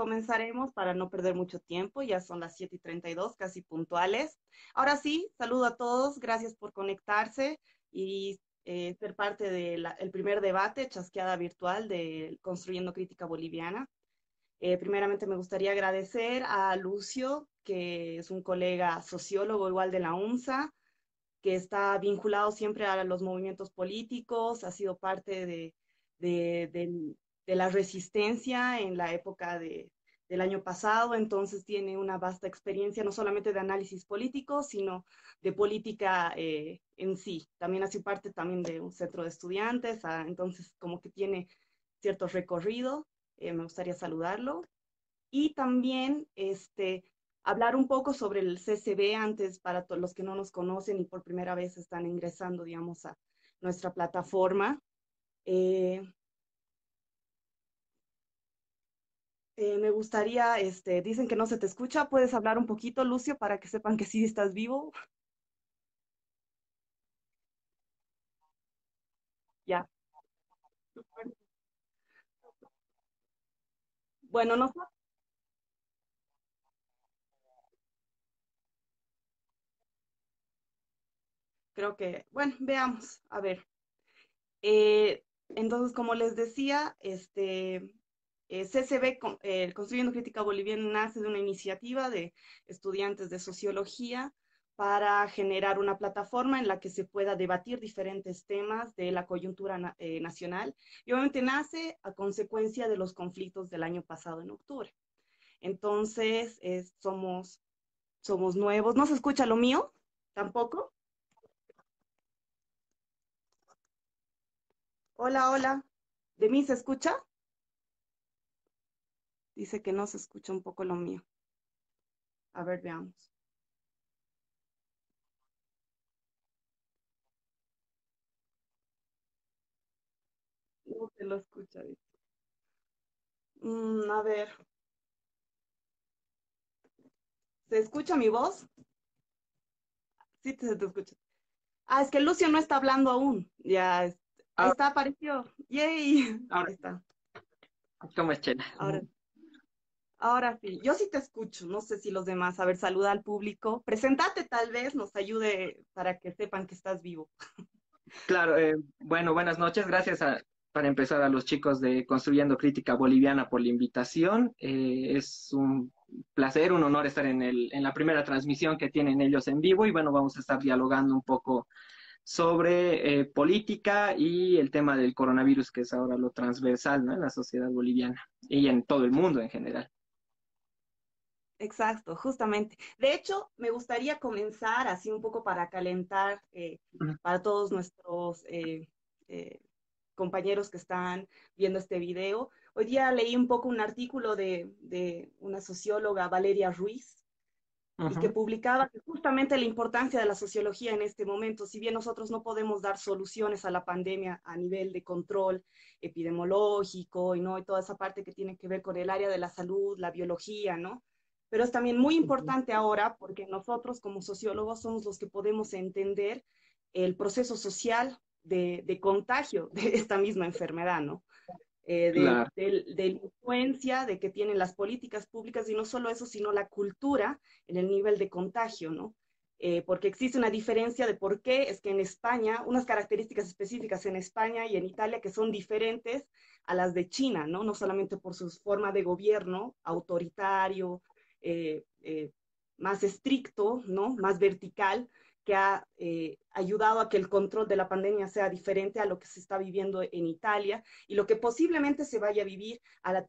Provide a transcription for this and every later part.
comenzaremos para no perder mucho tiempo, ya son las 7 y 32, casi puntuales. Ahora sí, saludo a todos, gracias por conectarse y eh, ser parte del primer debate, chasqueada virtual de Construyendo Crítica Boliviana. Eh, primeramente me gustaría agradecer a Lucio, que es un colega sociólogo igual de la UNSA, que está vinculado siempre a los movimientos políticos, ha sido parte de, de, la resistencia en la época de, del año pasado, entonces tiene una vasta experiencia no solamente de análisis político, sino de política eh, en sí. También hace parte también de un centro de estudiantes, ah, entonces como que tiene cierto recorrido, eh, me gustaría saludarlo. Y también este, hablar un poco sobre el CCB antes para los que no nos conocen y por primera vez están ingresando, digamos, a nuestra plataforma. Eh, Eh, me gustaría, este, dicen que no se te escucha, ¿puedes hablar un poquito, Lucio, para que sepan que sí estás vivo? Ya. Bueno, no creo que, bueno, veamos, a ver. Eh, entonces, como les decía, este, eh, CCB, eh, Construyendo Crítica Boliviana, nace de una iniciativa de estudiantes de sociología para generar una plataforma en la que se pueda debatir diferentes temas de la coyuntura eh, nacional y obviamente nace a consecuencia de los conflictos del año pasado en octubre. Entonces, somos, somos nuevos. ¿No se escucha lo mío? ¿Tampoco? Hola, hola. ¿De mí se escucha? Dice que no se escucha un poco lo mío. A ver, veamos. No se lo escucha, mm, a ver. ¿Se escucha mi voz? Sí, se te escucha. Ah, es que Lucio no está hablando aún. Ya, ahí ah. está, apareció. Yay. Ahora está. ¿Cómo es, Chela? Ahora. Ahora sí, yo sí te escucho, no sé si los demás, a ver, saluda al público, presentate tal vez, nos ayude para que sepan que estás vivo. Claro, eh, bueno, buenas noches, gracias para empezar a los chicos de Construyendo Crítica Boliviana por la invitación. Eh, es un placer, un honor estar en, el, en la primera transmisión que tienen ellos en vivo y bueno, vamos a estar dialogando un poco sobre eh, política y el tema del coronavirus, que es ahora lo transversal ¿no? en la sociedad boliviana y en todo el mundo en general. Exacto, justamente. De hecho, me gustaría comenzar así un poco para calentar eh, para todos nuestros eh, eh, compañeros que están viendo este video. Hoy día leí un poco un artículo de, una socióloga, Valeria Ruiz, y que publicaba justamente la importancia de la sociología en este momento, si bien nosotros no podemos dar soluciones a la pandemia a nivel de control epidemiológico y no y toda esa parte que tiene que ver con el área de la salud, la biología, ¿no? Pero es también muy importante ahora porque nosotros como sociólogos somos los que podemos entender el proceso social de, contagio de esta misma enfermedad, ¿no? Eh, de, la influencia de que tienen las políticas públicas y no solo eso, sino la cultura en el nivel de contagio, ¿no? Eh, porque existe una diferencia de por qué es que en España, unas características específicas en España y en Italia que son diferentes a las de China, ¿no? No solamente por su forma de gobierno autoritario, eh, eh, más estricto, ¿no? más vertical, que ha eh, ayudado a que el control de la pandemia sea diferente a lo que se está viviendo en Italia y lo que posiblemente se vaya a vivir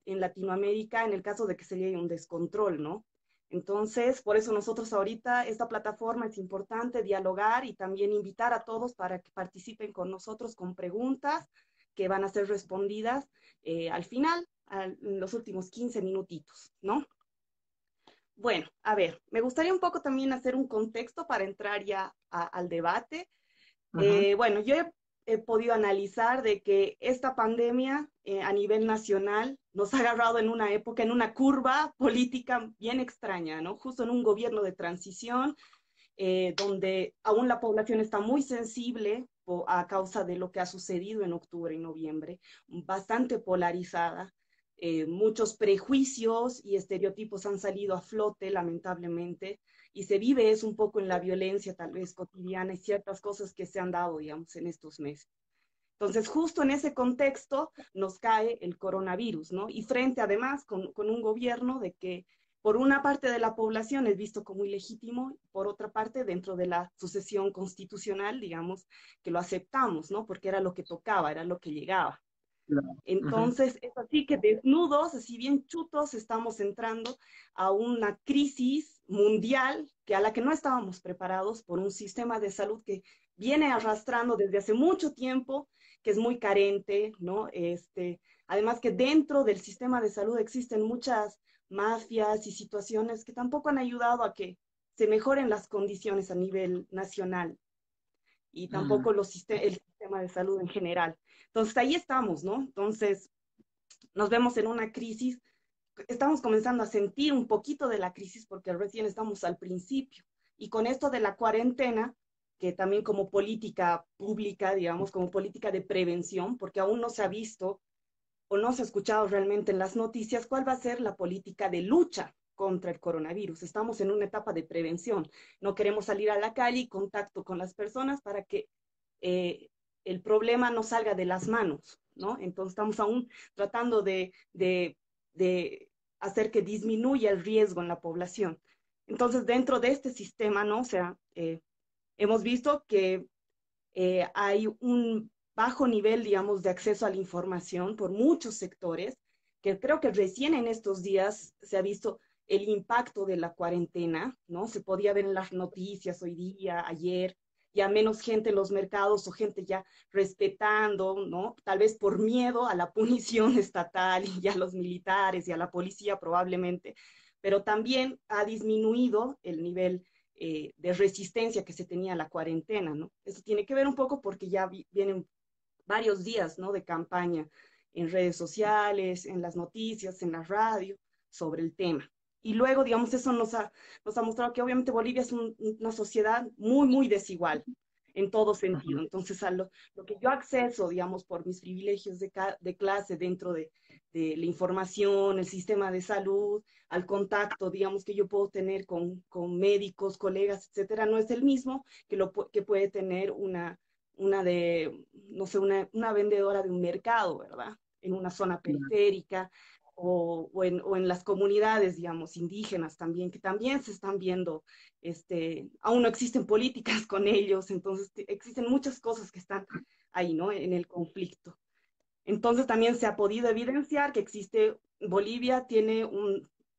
en Latinoamérica en el caso de que se llegue un descontrol, ¿no? Entonces, por eso nosotros ahorita, esta plataforma es importante dialogar y también invitar a todos para que participen con nosotros con preguntas que van a ser respondidas al final, en los últimos 15 minutitos, ¿no? Bueno, a ver, me gustaría un poco también hacer un contexto para entrar ya al debate. Eh, bueno, yo he, podido analizar de que esta pandemia eh, a nivel nacional nos ha agarrado en una época, en una curva política bien extraña, ¿no? Justo en un gobierno de transición, eh, donde aún la población está muy sensible a causa de lo que ha sucedido en octubre y noviembre, bastante polarizada. Eh, muchos prejuicios y estereotipos han salido a flote, lamentablemente, y se vive es un poco en la violencia tal vez cotidiana y ciertas cosas que se han dado, digamos, en estos meses. Entonces, justo en ese contexto nos cae el coronavirus, ¿no? Y frente además con, con un gobierno de que por una parte de la población es visto como ilegítimo, por otra parte dentro de la sucesión constitucional, digamos, que lo aceptamos, ¿no? Porque era lo que tocaba, era lo que llegaba. Entonces, es así que desnudos, así bien chutos, estamos entrando a una crisis mundial que a la que no estábamos preparados por un sistema de salud que viene arrastrando desde hace mucho tiempo, que es muy carente, ¿no? Este, además que dentro del sistema de salud existen muchas mafias y situaciones que tampoco han ayudado a que se mejoren las condiciones a nivel nacional. Y tampoco los, el sistema de salud en general. Entonces ahí estamos, ¿no? Entonces nos vemos en una crisis, estamos comenzando a sentir un poquito de la crisis porque recién estamos al principio. Y con esto de la cuarentena, que también como política pública, digamos, como política de prevención, porque aún no se ha visto o no se ha escuchado realmente en las noticias cuál va a ser la política de lucha contra el coronavirus. Estamos en una etapa de prevención. No queremos salir a la calle y contacto con las personas para que eh, el problema no salga de las manos, ¿no? Entonces estamos aún tratando de, hacer que disminuya el riesgo en la población. Entonces, dentro de este sistema, ¿no? O sea, eh, hemos visto que eh, hay un bajo nivel, digamos, de acceso a la información por muchos sectores, que creo que recién en estos días se ha visto el impacto de la cuarentena, ¿no? Se podía ver en las noticias hoy día, ayer, ya menos gente en los mercados o gente ya respetando, ¿no? Tal vez por miedo a la punición estatal y a los militares y a la policía probablemente, pero también ha disminuido el nivel eh, de resistencia que se tenía a la cuarentena, ¿no? Eso tiene que ver un poco porque ya vienen varios días, ¿no? De campaña en redes sociales, en las noticias, en la radio, sobre el tema. Y luego, digamos, eso nos ha, nos ha mostrado que obviamente Bolivia es una sociedad muy, muy desigual en todo sentido. Entonces, a lo, que yo acceso, digamos, por mis privilegios de, de clase dentro de, de, la información, el sistema de salud, al contacto, digamos, que yo puedo tener con, con médicos, colegas, etcétera, no es el mismo que, lo, que puede tener una, una de, no sé, una, una vendedora de un mercado, ¿verdad? En una zona periférica, o, en, las comunidades, digamos, indígenas también, que también se están viendo, este, aún no existen políticas con ellos, entonces existen muchas cosas que están ahí, ¿no? En el conflicto. Entonces también se ha podido evidenciar que existe, Bolivia tiene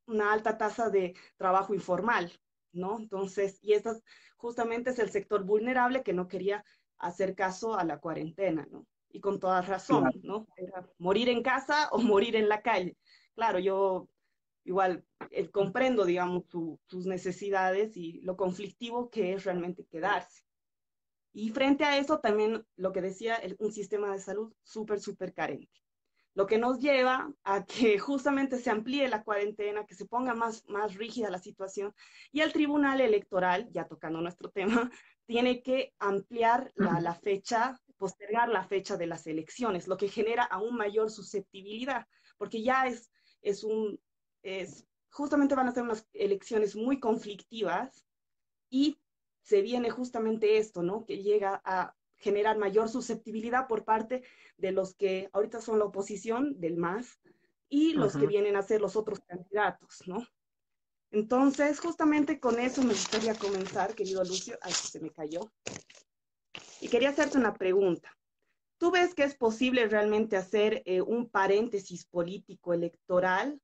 una alta tasa de trabajo informal, ¿no? Entonces, y este justamente es el sector vulnerable que no quería hacer caso a la cuarentena, ¿no? Y con toda razón, ¿no? Era morir en casa o morir en la calle. Claro, yo igual eh, comprendo, digamos, sus necesidades y lo conflictivo que es realmente quedarse. Y frente a eso también lo que decía, un sistema de salud súper, súper carente. Lo que nos lleva a que justamente se amplíe la cuarentena, que se ponga más, más rígida la situación y el Tribunal Electoral, ya tocando nuestro tema, tiene que ampliar la, la fecha postergar la fecha de las elecciones, lo que genera aún mayor susceptibilidad, porque ya es, es un, es, justamente van a ser unas elecciones muy conflictivas y se viene justamente esto, ¿no? Que llega a generar mayor susceptibilidad por parte de los que ahorita son la oposición del MAS y los que vienen a ser los otros candidatos, ¿no? Entonces, justamente con eso me gustaría comenzar, querido Lucio. Ay, se me cayó. Y quería hacerte una pregunta. ¿Tú ves que es posible realmente hacer eh, un paréntesis político electoral,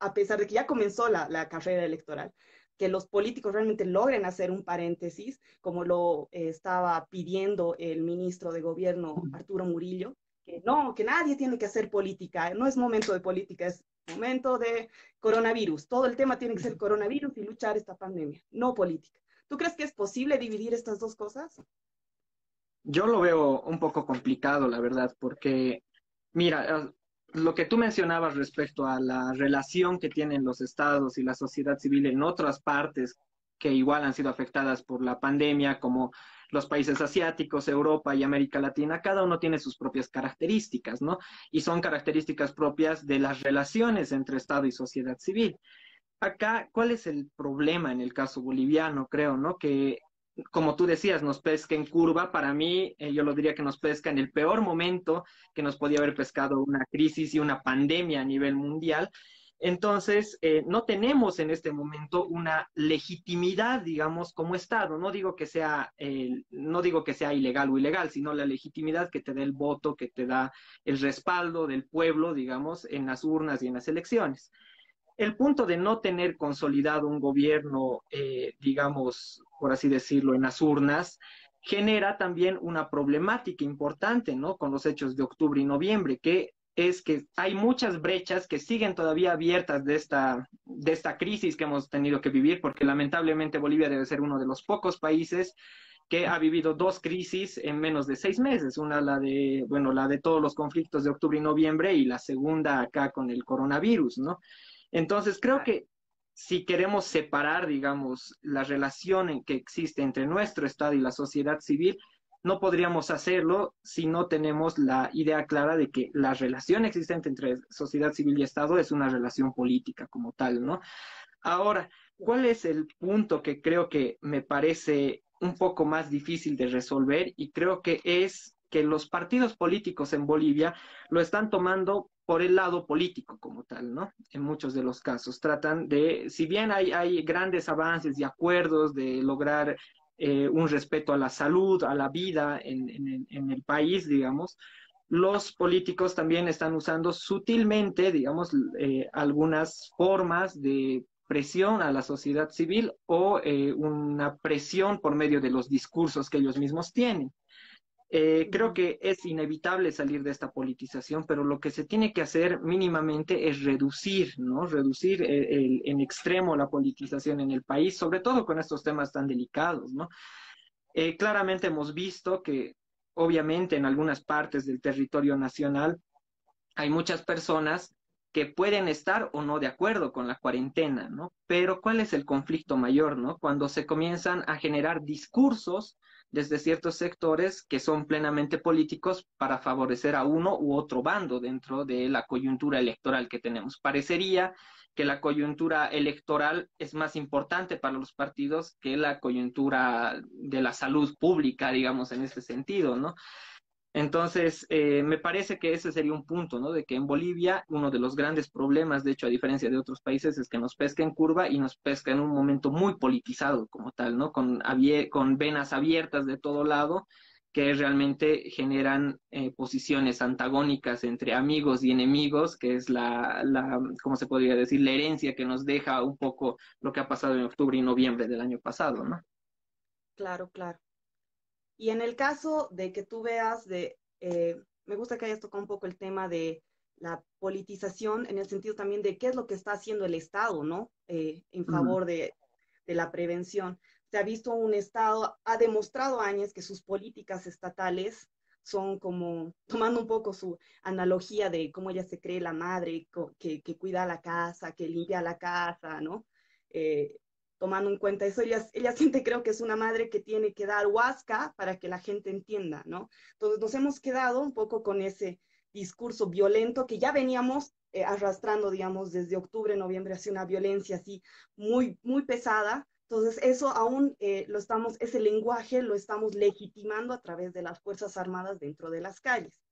a pesar de que ya comenzó la, carrera electoral, que los políticos realmente logren hacer un paréntesis, como lo eh, estaba pidiendo el ministro de Gobierno, Arturo Murillo, que no, que nadie tiene que hacer política, no es momento de política, es momento de coronavirus. Todo el tema tiene que ser coronavirus y luchar esta pandemia, no política. ¿Tú crees que es posible dividir estas dos cosas? Yo lo veo un poco complicado, la verdad, porque, mira, eh, lo que tú mencionabas respecto a la relación que tienen los estados y la sociedad civil en otras partes que igual han sido afectadas por la pandemia, como los países asiáticos, Europa y América Latina, cada uno tiene sus propias características, ¿no? Y son características propias de las relaciones entre Estado y sociedad civil. Acá, ¿cuál es el problema en el caso boliviano? Creo, ¿no? Que como tú decías, nos pesca en curva. Para mí, eh, yo lo diría que nos pesca en el peor momento que nos podía haber pescado una crisis y una pandemia a nivel mundial. Entonces, eh, no tenemos en este momento una legitimidad, digamos, como Estado. No digo que sea, no digo que sea ilegal o ilegal, sino la legitimidad que te da el voto, que te da el respaldo del pueblo, digamos, en las urnas y en las elecciones. El punto de no tener consolidado un gobierno, eh, digamos, por así decirlo, en las urnas, genera también una problemática importante, ¿no? Con los hechos de octubre y noviembre, que es que hay muchas brechas que siguen todavía abiertas de esta, de esta crisis que hemos tenido que vivir, porque lamentablemente Bolivia debe ser uno de los pocos países que ha vivido dos crisis en menos de seis meses. Una, la de, bueno, la de todos los conflictos de octubre y noviembre, y la segunda acá con el coronavirus, ¿no? Entonces, creo que si queremos separar, digamos, la relación que existe entre nuestro Estado y la sociedad civil, no podríamos hacerlo si no tenemos la idea clara de que la relación existente entre sociedad civil y Estado es una relación política como tal, ¿no? Ahora, ¿cuál es el punto que creo que me parece un poco más difícil de resolver? Y creo que es que los partidos políticos en Bolivia lo están tomando por el lado político como tal, ¿no? En muchos de los casos tratan de, si bien hay, grandes avances y acuerdos de lograr eh, un respeto a la salud, a la vida en, el país, digamos, los políticos también están usando sutilmente, digamos, eh, algunas formas de presión a la sociedad civil o eh, una presión por medio de los discursos que ellos mismos tienen. Eh, creo que es inevitable salir de esta politización, pero lo que se tiene que hacer mínimamente es reducir, ¿no? Reducir eh, en extremo la politización en el país, sobre todo con estos temas tan delicados, ¿no? Eh, claramente hemos visto que, obviamente, en algunas partes del territorio nacional hay muchas personas que pueden estar o no de acuerdo con la cuarentena, ¿no? Pero ¿cuál es el conflicto mayor, ¿no? Cuando se comienzan a generar discursos desde ciertos sectores que son plenamente políticos para favorecer a uno u otro bando dentro de la coyuntura electoral que tenemos. Parecería que la coyuntura electoral es más importante para los partidos que la coyuntura de la salud pública, digamos, en este sentido, ¿no? Entonces, eh, me parece que ese sería un punto, ¿no? De que en Bolivia uno de los grandes problemas, de hecho, a diferencia de otros países, es que nos pesca en curva y nos pesca en un momento muy politizado como tal, ¿no? Con, venas abiertas de todo lado que realmente generan eh, posiciones antagónicas entre amigos y enemigos, que es la, la, ¿cómo se podría decir?, la herencia que nos deja un poco lo que ha pasado en octubre y noviembre del año pasado, ¿no? Claro, claro. Y en el caso de que tú veas de, eh, me gusta que hayas tocado un poco el tema de la politización en el sentido también de qué es lo que está haciendo el Estado, ¿no? Eh, en favor de, de, la prevención. Se ha visto un Estado, ha demostrado años que sus políticas estatales son como, tomando un poco su analogía de cómo ella se cree la madre, que, que cuida la casa, que limpia la casa, ¿no? Eh, tomando en cuenta eso, ella, ella siente creo que es una madre que tiene que dar huasca para que la gente entienda, ¿no? Entonces nos hemos quedado un poco con ese discurso violento que ya veníamos eh, arrastrando, digamos, desde octubre, noviembre, hacia una violencia así muy, muy pesada. Entonces eso aún eh, lo estamos, ese lenguaje lo estamos legitimando a través de las Fuerzas Armadas dentro de las calles.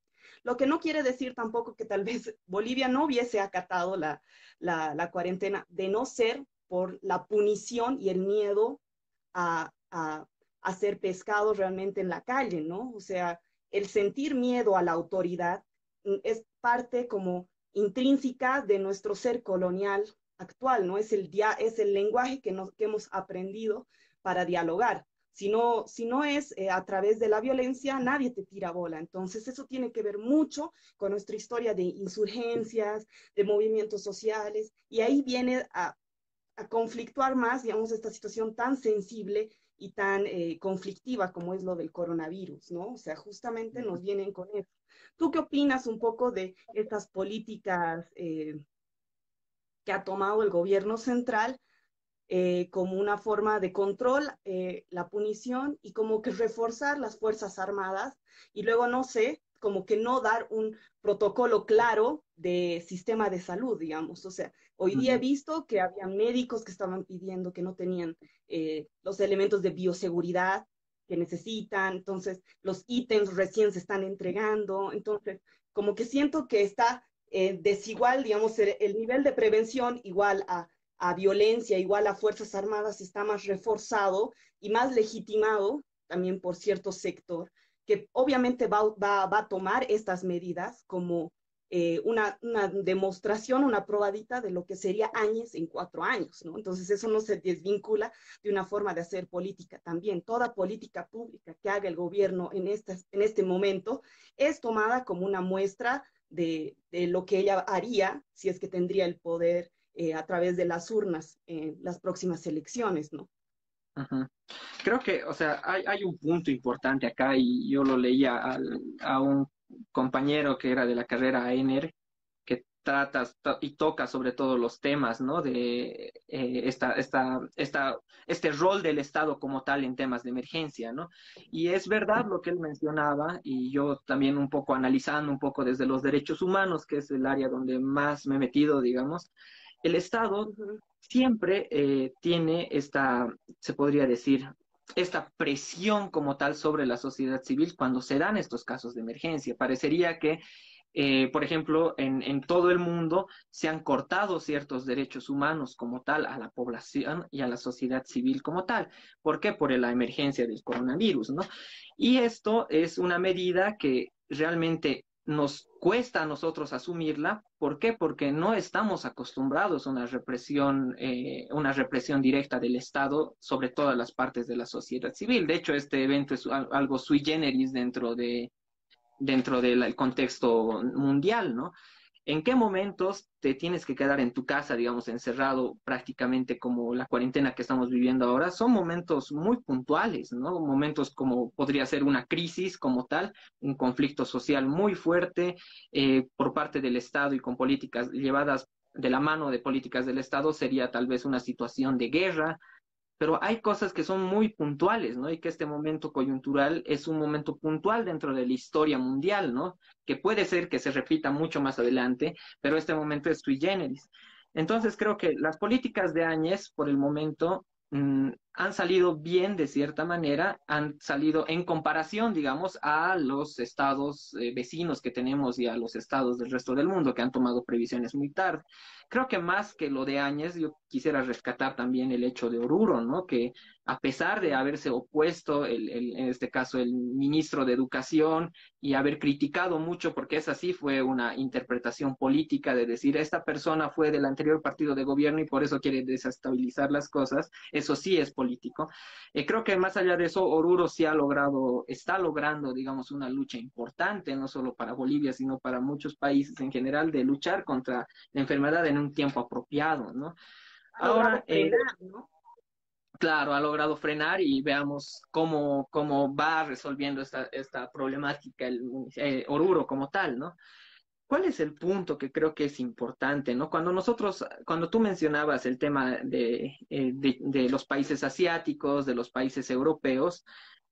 Lo que no quiere decir tampoco que tal vez Bolivia no hubiese acatado la, la, la cuarentena, de no ser por la punición y el miedo a, a, ser pescados realmente en la calle, ¿no? O sea, el sentir miedo a la autoridad mm, es parte como intrínseca de nuestro ser colonial actual, ¿no? Es el, dia es el lenguaje que, nos, que hemos aprendido para dialogar. Si no, si no es eh, a través de la violencia, nadie te tira bola. Entonces, eso tiene que ver mucho con nuestra historia de insurgencias, de movimientos sociales, y ahí viene a, a conflictuar más, digamos, esta situación tan sensible y tan eh, conflictiva como es lo del coronavirus, ¿no? O sea, justamente nos vienen con eso. ¿Tú qué opinas un poco de estas políticas eh, que ha tomado el gobierno central eh, como una forma de control eh, la punición y como que reforzar las Fuerzas Armadas y luego, no sé, como que no dar un protocolo claro de sistema de salud, digamos. O sea, hoy día he visto que había médicos que estaban pidiendo que no tenían eh, los elementos de bioseguridad que necesitan, entonces los ítems recién se están entregando, entonces como que siento que está desigual, digamos, el nivel de prevención igual a a violencia, igual a Fuerzas Armadas, está más reforzado y más legitimado también por cierto sector, que obviamente va, a tomar estas medidas como eh, una, demostración, una probadita de lo que sería años en cuatro años, ¿no? Entonces eso no se desvincula de una forma de hacer política también. Toda política pública que haga el gobierno en, estas, en este momento es tomada como una muestra de, de lo que ella haría si es que tendría el poder eh, a través de las urnas en las próximas elecciones, ¿no? Creo que, o sea, hay, hay, un punto importante acá y yo lo leía a un compañero que era de la carrera ENER, tratas y tocas sobre todo los temas, ¿no? De eh, esta, esta, esta, este rol del Estado como tal en temas de emergencia, ¿no? Y es verdad lo que él mencionaba, y yo también un poco analizando un poco desde los derechos humanos, que es el área donde más me he metido, digamos, el Estado siempre eh, tiene esta, se podría decir, esta presión como tal sobre la sociedad civil cuando se dan estos casos de emergencia. Parecería que, eh, por ejemplo, en, en, todo el mundo se han cortado ciertos derechos humanos como tal a la población y a la sociedad civil como tal. ¿Por qué? Por la emergencia del coronavirus, ¿no? Y esto es una medida que realmente nos cuesta a nosotros asumirla. ¿Por qué? Porque no estamos acostumbrados a una represión, eh, una represión directa del Estado sobre todas las partes de la sociedad civil. De hecho, este evento es algo sui generis dentro de dentro del contexto mundial, ¿no? ¿En qué momentos te tienes que quedar en tu casa, digamos, encerrado prácticamente como la cuarentena que estamos viviendo ahora? Son momentos muy puntuales, ¿no? Momentos como podría ser una crisis como tal, un conflicto social muy fuerte eh, por parte del Estado y con políticas llevadas de la mano de políticas del Estado sería tal vez una situación de guerra, pero hay cosas que son muy puntuales, ¿no? Y que este momento coyuntural es un momento puntual dentro de la historia mundial, ¿no? Que puede ser que se repita mucho más adelante, pero este momento es sui generis. Entonces creo que las políticas de Áñez, por el momento, mm, han salido bien de cierta manera, han salido en comparación, digamos, a los estados eh, vecinos que tenemos y a los estados del resto del mundo que han tomado previsiones muy tarde. Creo que más que lo de Áñez, yo quisiera rescatar también el hecho de Oruro, ¿no? Que a pesar de haberse opuesto, el, en este caso el ministro de Educación, y haber criticado mucho, porque esa sí fue una interpretación política de decir, esta persona fue del anterior partido de gobierno y por eso quiere desestabilizar las cosas, eso sí es político. Eh, creo que más allá de eso, Oruro sí ha logrado, está logrando, digamos, una lucha importante, no solo para Bolivia, sino para muchos países en general, de luchar contra la enfermedad en un tiempo apropiado, ¿no? Ahora, eh, ¿no? Claro, ha logrado frenar y veamos cómo, cómo va resolviendo esta, esta problemática el eh, Oruro como tal, ¿no? ¿Cuál es el punto que creo que es importante, no? Cuando nosotros, cuando tú mencionabas el tema de, eh, de, los países asiáticos, de los países europeos,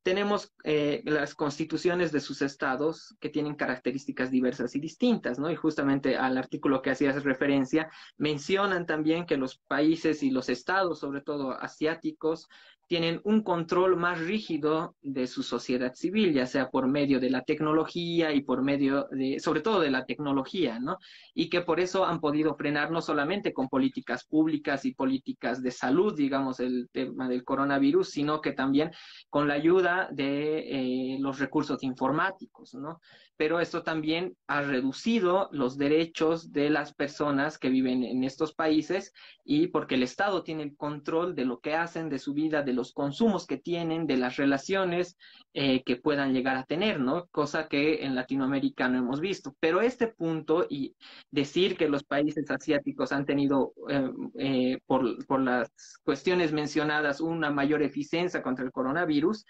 tenemos eh, las constituciones de sus estados que tienen características diversas y distintas, ¿no? Y justamente al artículo que hacías referencia, mencionan también que los países y los estados, sobre todo asiáticos, tienen un control más rígido de su sociedad civil, ya sea por medio de la tecnología y por medio de, sobre todo de la tecnología, ¿no? Y que por eso han podido frenar no solamente con políticas públicas y políticas de salud, digamos, el tema del coronavirus, sino que también con la ayuda de eh, los recursos informáticos, ¿no? Pero esto también ha reducido los derechos de las personas que viven en estos países y porque el Estado tiene el control de lo que hacen, de su vida, de los consumos que tienen, de las relaciones eh, que puedan llegar a tener, ¿no? Cosa que en Latinoamérica no hemos visto. Pero este punto y decir que los países asiáticos han tenido, eh, eh, por, por las cuestiones mencionadas, una mayor eficiencia contra el coronavirus,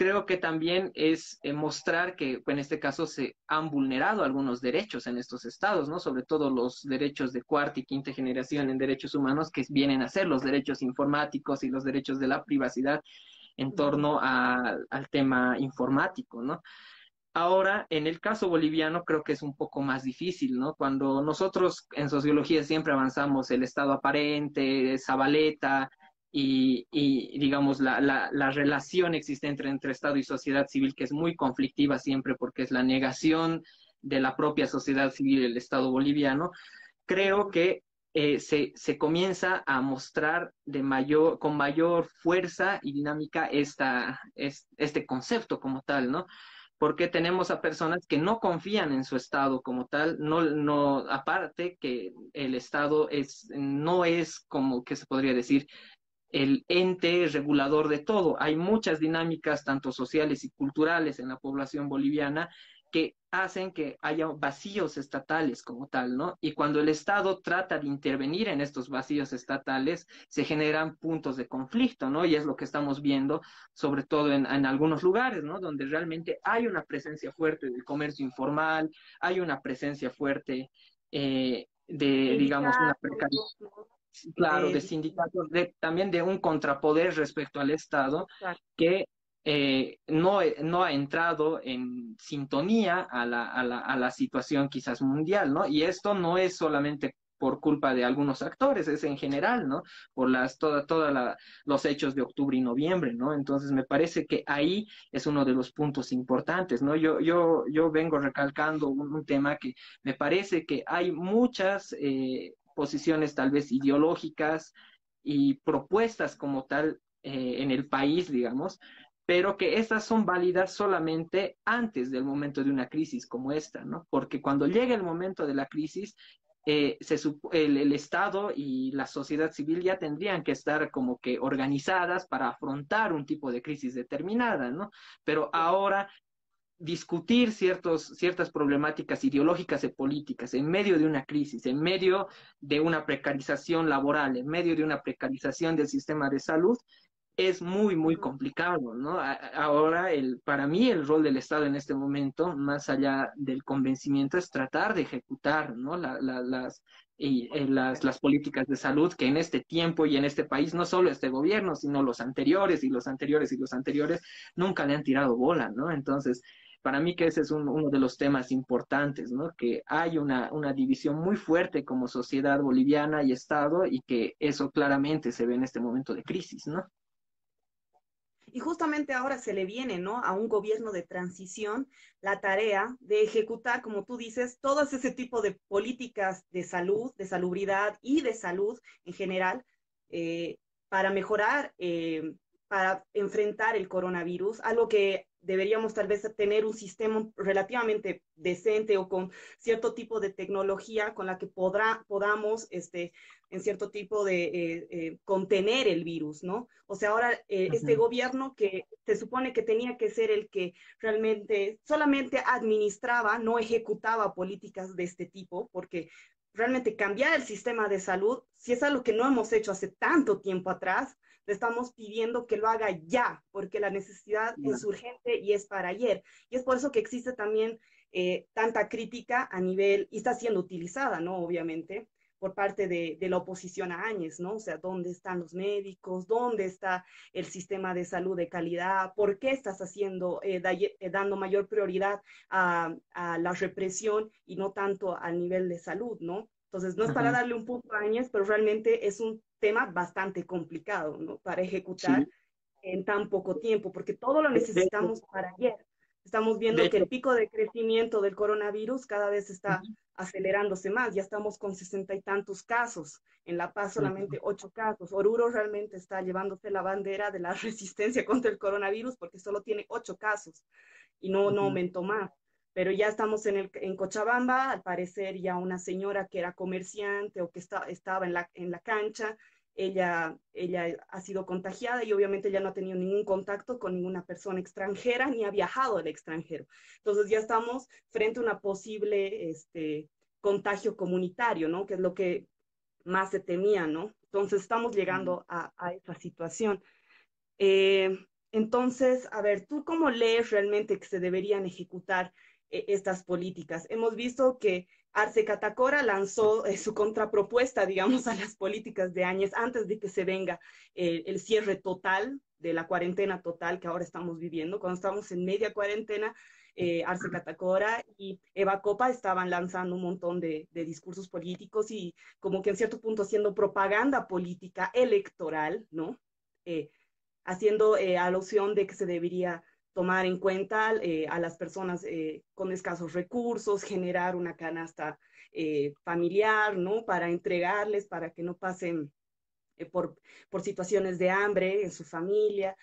creo que también es eh, mostrar que en este caso se han vulnerado algunos derechos en estos estados, ¿no? Sobre todo los derechos de cuarta y quinta generación en derechos humanos que vienen a ser los derechos informáticos y los derechos de la privacidad en torno al tema informático, ¿no? Ahora, en el caso boliviano creo que es un poco más difícil, ¿no? Cuando nosotros en sociología siempre avanzamos el estado aparente, Zabaleta, y, y digamos, la, la, la, relación existente entre Estado y sociedad civil, que es muy conflictiva siempre porque es la negación de la propia sociedad civil el Estado boliviano, creo que eh, se, se, comienza a mostrar de mayor, con mayor fuerza y dinámica esta, este concepto como tal, ¿no? Porque tenemos a personas que no confían en su Estado como tal, no, no, aparte que el Estado es, no es como que se podría decir el ente regulador de todo. Hay muchas dinámicas, tanto sociales y culturales, en la población boliviana que hacen que haya vacíos estatales como tal, ¿no? Y cuando el Estado trata de intervenir en estos vacíos estatales, se generan puntos de conflicto, ¿no? Y es lo que estamos viendo, sobre todo en, algunos lugares, ¿no? Donde realmente hay una presencia fuerte del comercio informal, hay una presencia fuerte eh, de, digamos, una precariedad claro, de sindicatos, de, también de un contrapoder respecto al Estado que eh, no, no ha entrado en sintonía a la, a, la, a la situación quizás mundial, ¿no? Y esto no es solamente por culpa de algunos actores, es en general, ¿no? Por las toda toda los hechos de octubre y noviembre, ¿no? Entonces me parece que ahí es uno de los puntos importantes, ¿no? Yo yo yo vengo recalcando un, tema que me parece que hay muchas eh, posiciones tal vez ideológicas y propuestas como tal eh, en el país, digamos, pero que estas son válidas solamente antes del momento de una crisis como esta, ¿no? Porque cuando llega el momento de la crisis, eh, se, el, el, Estado y la sociedad civil ya tendrían que estar como que organizadas para afrontar un tipo de crisis determinada, ¿no? Pero ahora discutir ciertos, ciertas problemáticas ideológicas y políticas en medio de una crisis, en medio de una precarización laboral, en medio de una precarización del sistema de salud, es muy, muy complicado, ¿no? Ahora, el, para mí, el rol del Estado en este momento, más allá del convencimiento, es tratar de ejecutar, ¿no? La, la, las, y, eh, las, las políticas de salud que en este tiempo y en este país, no solo este gobierno, sino los anteriores y los anteriores y los anteriores, nunca le han tirado bola, ¿no? Entonces, para mí que ese es uno de los temas importantes, ¿no? Que hay una, una división muy fuerte como sociedad boliviana y Estado y que eso claramente se ve en este momento de crisis, ¿no? Y justamente ahora se le viene, ¿no? A un gobierno de transición la tarea de ejecutar, como tú dices, todo ese tipo de políticas de salud, de salubridad y de salud en general eh, para mejorar, eh, para enfrentar el coronavirus, algo que deberíamos tal vez tener un sistema relativamente decente o con cierto tipo de tecnología con la que podrá, podamos, este, en cierto tipo de eh, eh, contener el virus, ¿no? O sea, ahora eh, este gobierno que se supone que tenía que ser el que realmente solamente administraba, no ejecutaba políticas de este tipo, porque realmente cambiar el sistema de salud, si es algo que no hemos hecho hace tanto tiempo atrás, le estamos pidiendo que lo haga ya, porque la necesidad es urgente y es para ayer. Y es por eso que existe también eh, tanta crítica a nivel, y está siendo utilizada, ¿no? Obviamente, por parte de, de, la oposición a Áñez, ¿no? O sea, ¿dónde están los médicos? ¿Dónde está el sistema de salud de calidad? ¿Por qué estás haciendo, eh, eh, dando mayor prioridad a, a, la represión y no tanto al nivel de salud, ¿no? Entonces, no es para darle un punto a Áñez, pero realmente es un tema bastante complicado, ¿no? Para ejecutar en tan poco tiempo, porque todo lo necesitamos para ayer. Estamos viendo que el pico de crecimiento del coronavirus cada vez está acelerándose más. Ya estamos con sesenta y tantos casos. En La Paz solamente ocho casos. Oruro realmente está llevándose la bandera de la resistencia contra el coronavirus porque solo tiene ocho casos y no, no aumentó más. Pero ya estamos en, el, en Cochabamba, al parecer ya una señora que era comerciante o que está, estaba en la, en la cancha ella, ella ha sido contagiada y obviamente ya no ha tenido ningún contacto con ninguna persona extranjera ni ha viajado al extranjero. Entonces ya estamos frente a una posible este, contagio comunitario, ¿no? Que es lo que más se temía, ¿no? Entonces estamos llegando a, a esa situación. Eh, entonces, a ver, ¿tú cómo lees realmente que se deberían ejecutar eh, estas políticas? Hemos visto que Arce Catacora lanzó eh, su contrapropuesta, digamos, a las políticas de Áñez antes de que se venga eh, el cierre total de la cuarentena total que ahora estamos viviendo. Cuando estamos en media cuarentena, Arce Catacora y Eva Copa estaban lanzando un montón de, de, discursos políticos y como que en cierto punto haciendo propaganda política electoral, ¿no? haciendo eh, alusión de que se debería tomar en cuenta eh, a las personas eh, con escasos recursos, generar una canasta familiar, ¿no? Para entregarles, para que no pasen por, por, situaciones de hambre en su familia.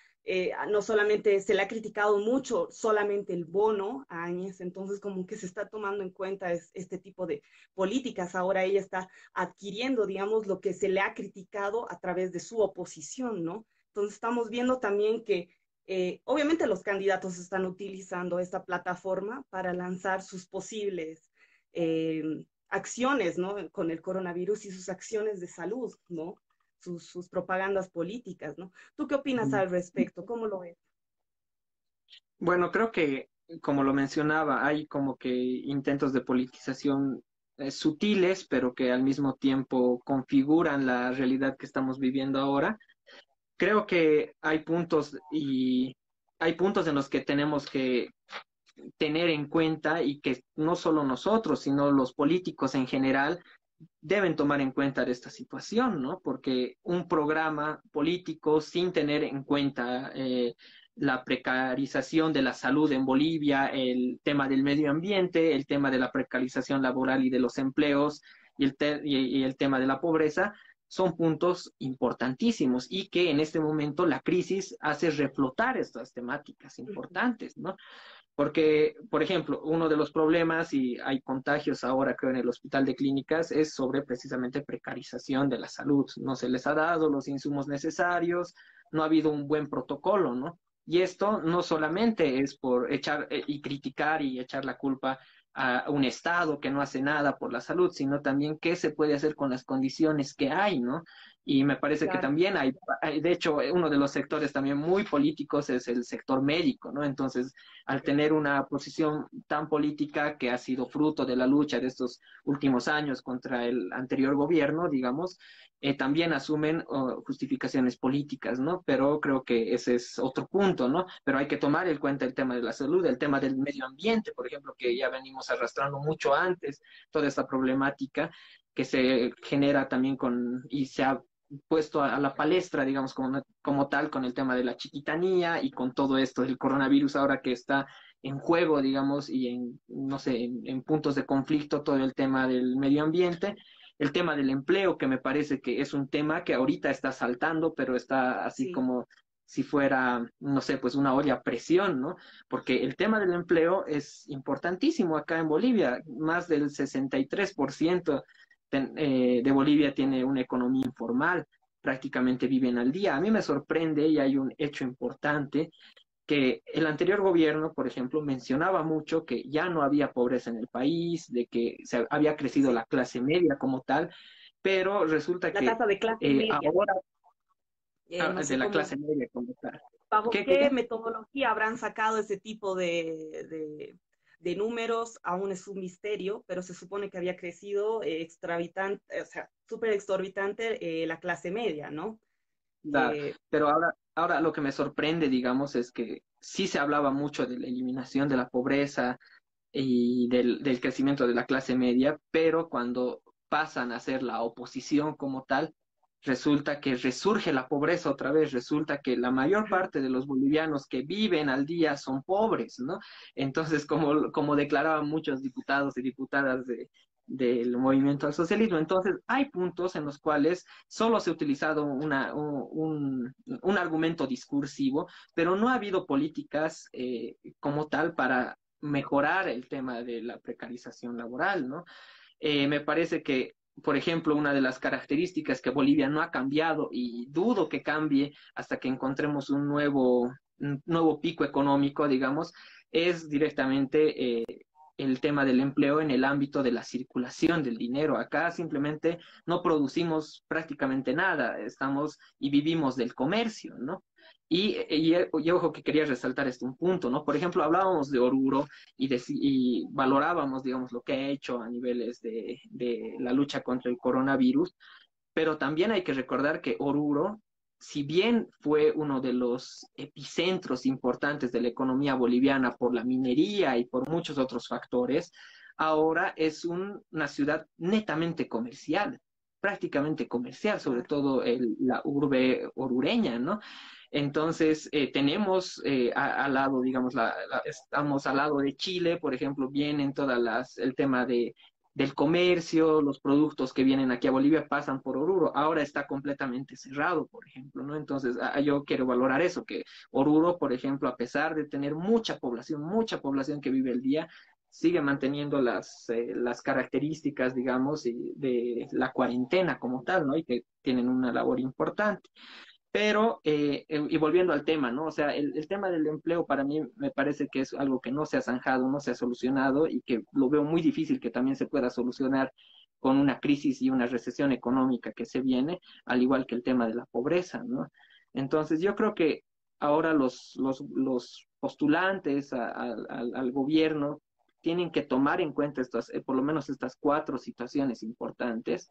no solamente se le ha criticado mucho solamente el bono a Áñez, entonces como que se está tomando en cuenta este tipo de políticas. Ahora ella está adquiriendo, digamos, lo que se le ha criticado a través de su oposición, ¿no? Entonces estamos viendo también que eh, obviamente los candidatos están utilizando esta plataforma para lanzar sus posibles eh, acciones, ¿no? Con el coronavirus y sus acciones de salud, ¿no? Sus, propagandas políticas, ¿no? ¿Tú qué opinas al respecto? ¿Cómo lo ves? Bueno, creo que, como lo mencionaba, hay como que intentos de politización eh, sutiles, pero que al mismo tiempo configuran la realidad que estamos viviendo ahora creo que hay puntos y hay puntos en los que tenemos que tener en cuenta y que no solo nosotros, sino los políticos en general deben tomar en cuenta esta situación, ¿no? Porque un programa político sin tener en cuenta eh, la precarización de la salud en Bolivia, el tema del medio ambiente, el tema de la precarización laboral y de los empleos y el, y el tema de la pobreza, son puntos importantísimos y que en este momento la crisis hace reflotar estas temáticas importantes, ¿no? Porque, por ejemplo, uno de los problemas, y hay contagios ahora creo en el hospital de clínicas, es sobre precisamente precarización de la salud. No se les ha dado los insumos necesarios, no ha habido un buen protocolo, ¿no? Y esto no solamente es por echar eh, y criticar y echar la culpa a un Estado que no hace nada por la salud, sino también qué se puede hacer con las condiciones que hay, ¿no? Y me parece que también hay, de hecho, uno de los sectores también muy políticos es el sector médico, ¿no? Entonces, al tener una posición tan política que ha sido fruto de la lucha de estos últimos años contra el anterior gobierno, digamos, eh, también asumen oh, justificaciones políticas, ¿no? Pero creo que ese es otro punto, ¿no? Pero hay que tomar en cuenta el tema de la salud, el tema del medio ambiente, por ejemplo, que ya venimos arrastrando mucho antes, toda esta problemática que se genera también con, y se ha puesto a, la palestra, digamos, como, como tal, con el tema de la chiquitanía y con todo esto del coronavirus ahora que está en juego, digamos, y en, no sé, en puntos de conflicto todo el tema del medio ambiente el tema del empleo, que me parece que es un tema que ahorita está saltando, pero está así como si fuera, no sé, pues una olla a presión, ¿no? Porque el tema del empleo es importantísimo acá en Bolivia. Más del 63% de, eh, de Bolivia tiene una economía informal, prácticamente viven al día. A mí me sorprende y hay un hecho importante que el anterior gobierno, por ejemplo, mencionaba mucho que ya no había pobreza en el país, de que se había crecido la clase media como tal, pero resulta la que tasa de clase eh, ahora eh, ah, de la clase media como tal. ¿Bajo qué, metodología habrán sacado ese tipo de, de, números? Aún es un misterio, pero se supone que había crecido eh, extravitante, o sea, súper exorbitante la clase media, ¿no? pero ahora Ahora, lo que me sorprende, digamos, es que sí se hablaba mucho de la eliminación de la pobreza y del, crecimiento de la clase media, pero cuando pasan a ser la oposición como tal, resulta que resurge la pobreza otra vez, resulta que la mayor parte de los bolivianos que viven al día son pobres, ¿no? Entonces, como, como declaraban muchos diputados y diputadas de, del movimiento al socialismo. Entonces, hay puntos en los cuales solo se ha utilizado una, un, un, argumento discursivo, pero no ha habido políticas eh, como tal para mejorar el tema de la precarización laboral, ¿no? Eh, me parece que, por ejemplo, una de las características que Bolivia no ha cambiado y dudo que cambie hasta que encontremos un nuevo, un nuevo pico económico, digamos, es directamente eh, el tema del empleo en el ámbito de la circulación del dinero. Acá simplemente no producimos prácticamente nada, estamos y vivimos del comercio, ¿no? Y, y, ojo que quería resaltar este un punto, ¿no? Por ejemplo, hablábamos de Oruro y, valorábamos, digamos, lo que ha hecho a niveles de, de la lucha contra el coronavirus, pero también hay que recordar que Oruro si bien fue uno de los epicentros importantes de la economía boliviana por la minería y por muchos otros factores, ahora es una ciudad netamente comercial, prácticamente comercial, sobre todo la urbe orureña, ¿no? Entonces, eh, tenemos eh, al lado, digamos, estamos al lado de Chile, por ejemplo, vienen todas las, el tema de del comercio, los productos que vienen aquí a Bolivia pasan por Oruro. Ahora está completamente cerrado, por ejemplo, ¿no? Entonces, yo quiero valorar eso, que Oruro, por ejemplo, a pesar de tener mucha población, mucha población que vive el día, sigue manteniendo las, eh, las características, digamos, de la cuarentena como tal, ¿no? Y que tienen una labor importante. Pero, eh, y volviendo al tema, ¿no? O sea, el, tema del empleo para mí me parece que es algo que no se ha zanjado, no se ha solucionado y que lo veo muy difícil que también se pueda solucionar con una crisis y una recesión económica que se viene, al igual que el tema de la pobreza, ¿no? Entonces, yo creo que ahora los, los, los postulantes al gobierno tienen que tomar en cuenta estas, eh, por lo menos estas cuatro situaciones importantes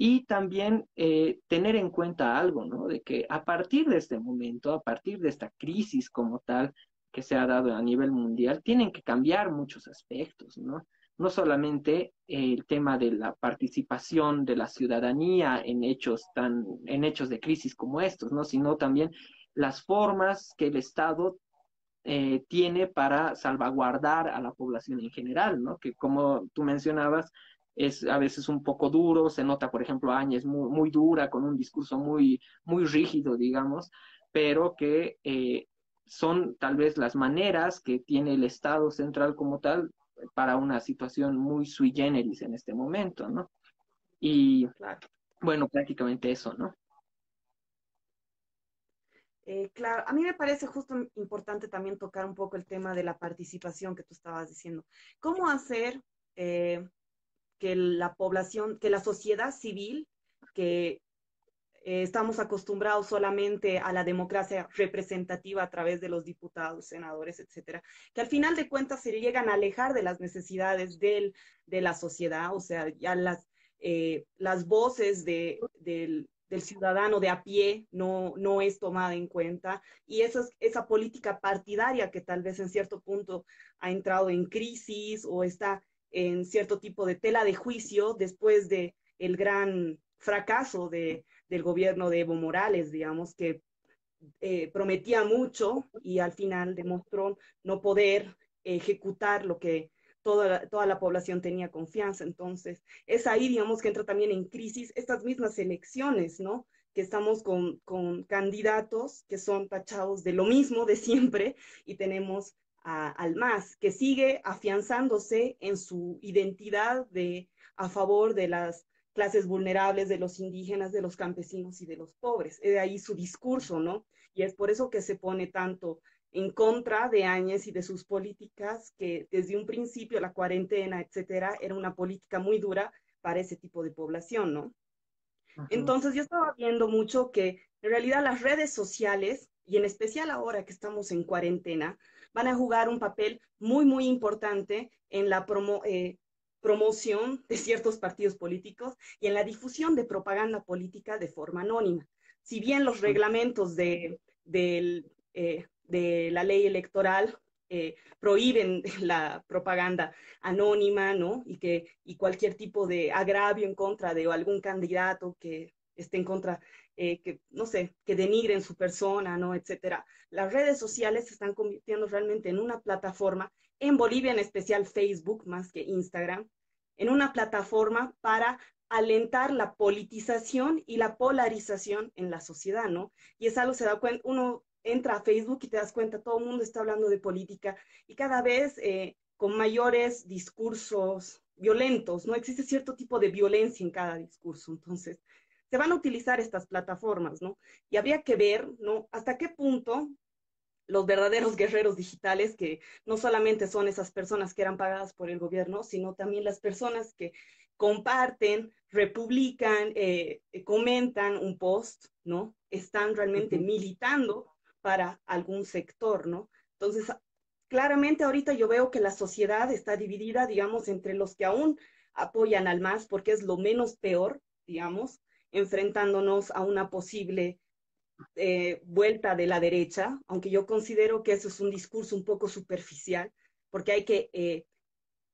y también eh, tener en cuenta algo, ¿no? De que a partir de este momento, a partir de esta crisis como tal que se ha dado a nivel mundial, tienen que cambiar muchos aspectos, ¿no? No solamente el tema de la participación de la ciudadanía en hechos tan, en hechos de crisis como estos, ¿no? Sino también las formas que el Estado eh, tiene para salvaguardar a la población en general, ¿no? Que como tú mencionabas, es a veces un poco duro, se nota, por ejemplo, Áñez muy, muy dura, con un discurso muy, muy rígido, digamos, pero que eh, son tal vez las maneras que tiene el Estado central como tal para una situación muy sui generis en este momento, ¿no? Y bueno, prácticamente eso, ¿no? Eh, claro, a mí me parece justo importante también tocar un poco el tema de la participación que tú estabas diciendo. ¿Cómo hacer eh, que la población, que la sociedad civil, que eh, estamos acostumbrados solamente a la democracia representativa a través de los diputados, senadores, etcétera, que al final de cuentas se llegan a alejar de las necesidades del, de la sociedad, o sea, ya las, eh, las voces de, del, del ciudadano de a pie no, no es tomada en cuenta y esa, esa política partidaria que tal vez en cierto punto ha entrado en crisis o está en cierto tipo de tela de juicio después de el gran fracaso de, del gobierno de Evo Morales, digamos, que eh, prometía mucho y al final demostró no poder ejecutar lo que toda toda la población tenía confianza. Entonces, es ahí, digamos, que entra también en crisis estas mismas elecciones, ¿no? Que estamos con, con candidatos que son tachados de lo mismo de siempre y tenemos al MAS, que sigue afianzándose en su identidad de, a favor de las clases vulnerables, de los indígenas, de los campesinos y de los pobres. Es de ahí su discurso, ¿no? Y es por eso que se pone tanto en contra de Áñez y de sus políticas, que desde un principio la cuarentena, etcétera, era una política muy dura para ese tipo de población, ¿no? Entonces yo estaba viendo mucho que en realidad las redes sociales, y en especial ahora que estamos en cuarentena, van a jugar un papel muy, muy importante en la eh, promoción de ciertos partidos políticos y en la difusión de propaganda política de forma anónima. Si bien los reglamentos de, eh, la ley electoral eh, prohíben la propaganda anónima, ¿no? Y que y cualquier tipo de agravio en contra de algún candidato que esté en contra eh, que, no sé, que denigren su persona, ¿no? Etcétera. Las redes sociales se están convirtiendo realmente en una plataforma, en Bolivia en especial Facebook más que Instagram, en una plataforma para alentar la politización y la polarización en la sociedad, ¿no? Y es algo, se da cuenta, uno entra a Facebook y te das cuenta, todo el mundo está hablando de política y cada vez eh, con mayores discursos violentos, ¿no? Existe cierto tipo de violencia en cada discurso. Entonces, se van a utilizar estas plataformas, ¿no? Y habría que ver, ¿no? Hasta qué punto los verdaderos guerreros digitales, que no solamente son esas personas que eran pagadas por el gobierno, sino también las personas que comparten, republican, eh, comentan un post, ¿no? Están realmente militando para algún sector, ¿no? Entonces, claramente ahorita yo veo que la sociedad está dividida, digamos, entre los que aún apoyan al MAS porque es lo menos peor, digamos, enfrentándonos a una posible eh, vuelta de la derecha, aunque yo considero que eso es un discurso un poco superficial, porque hay que eh,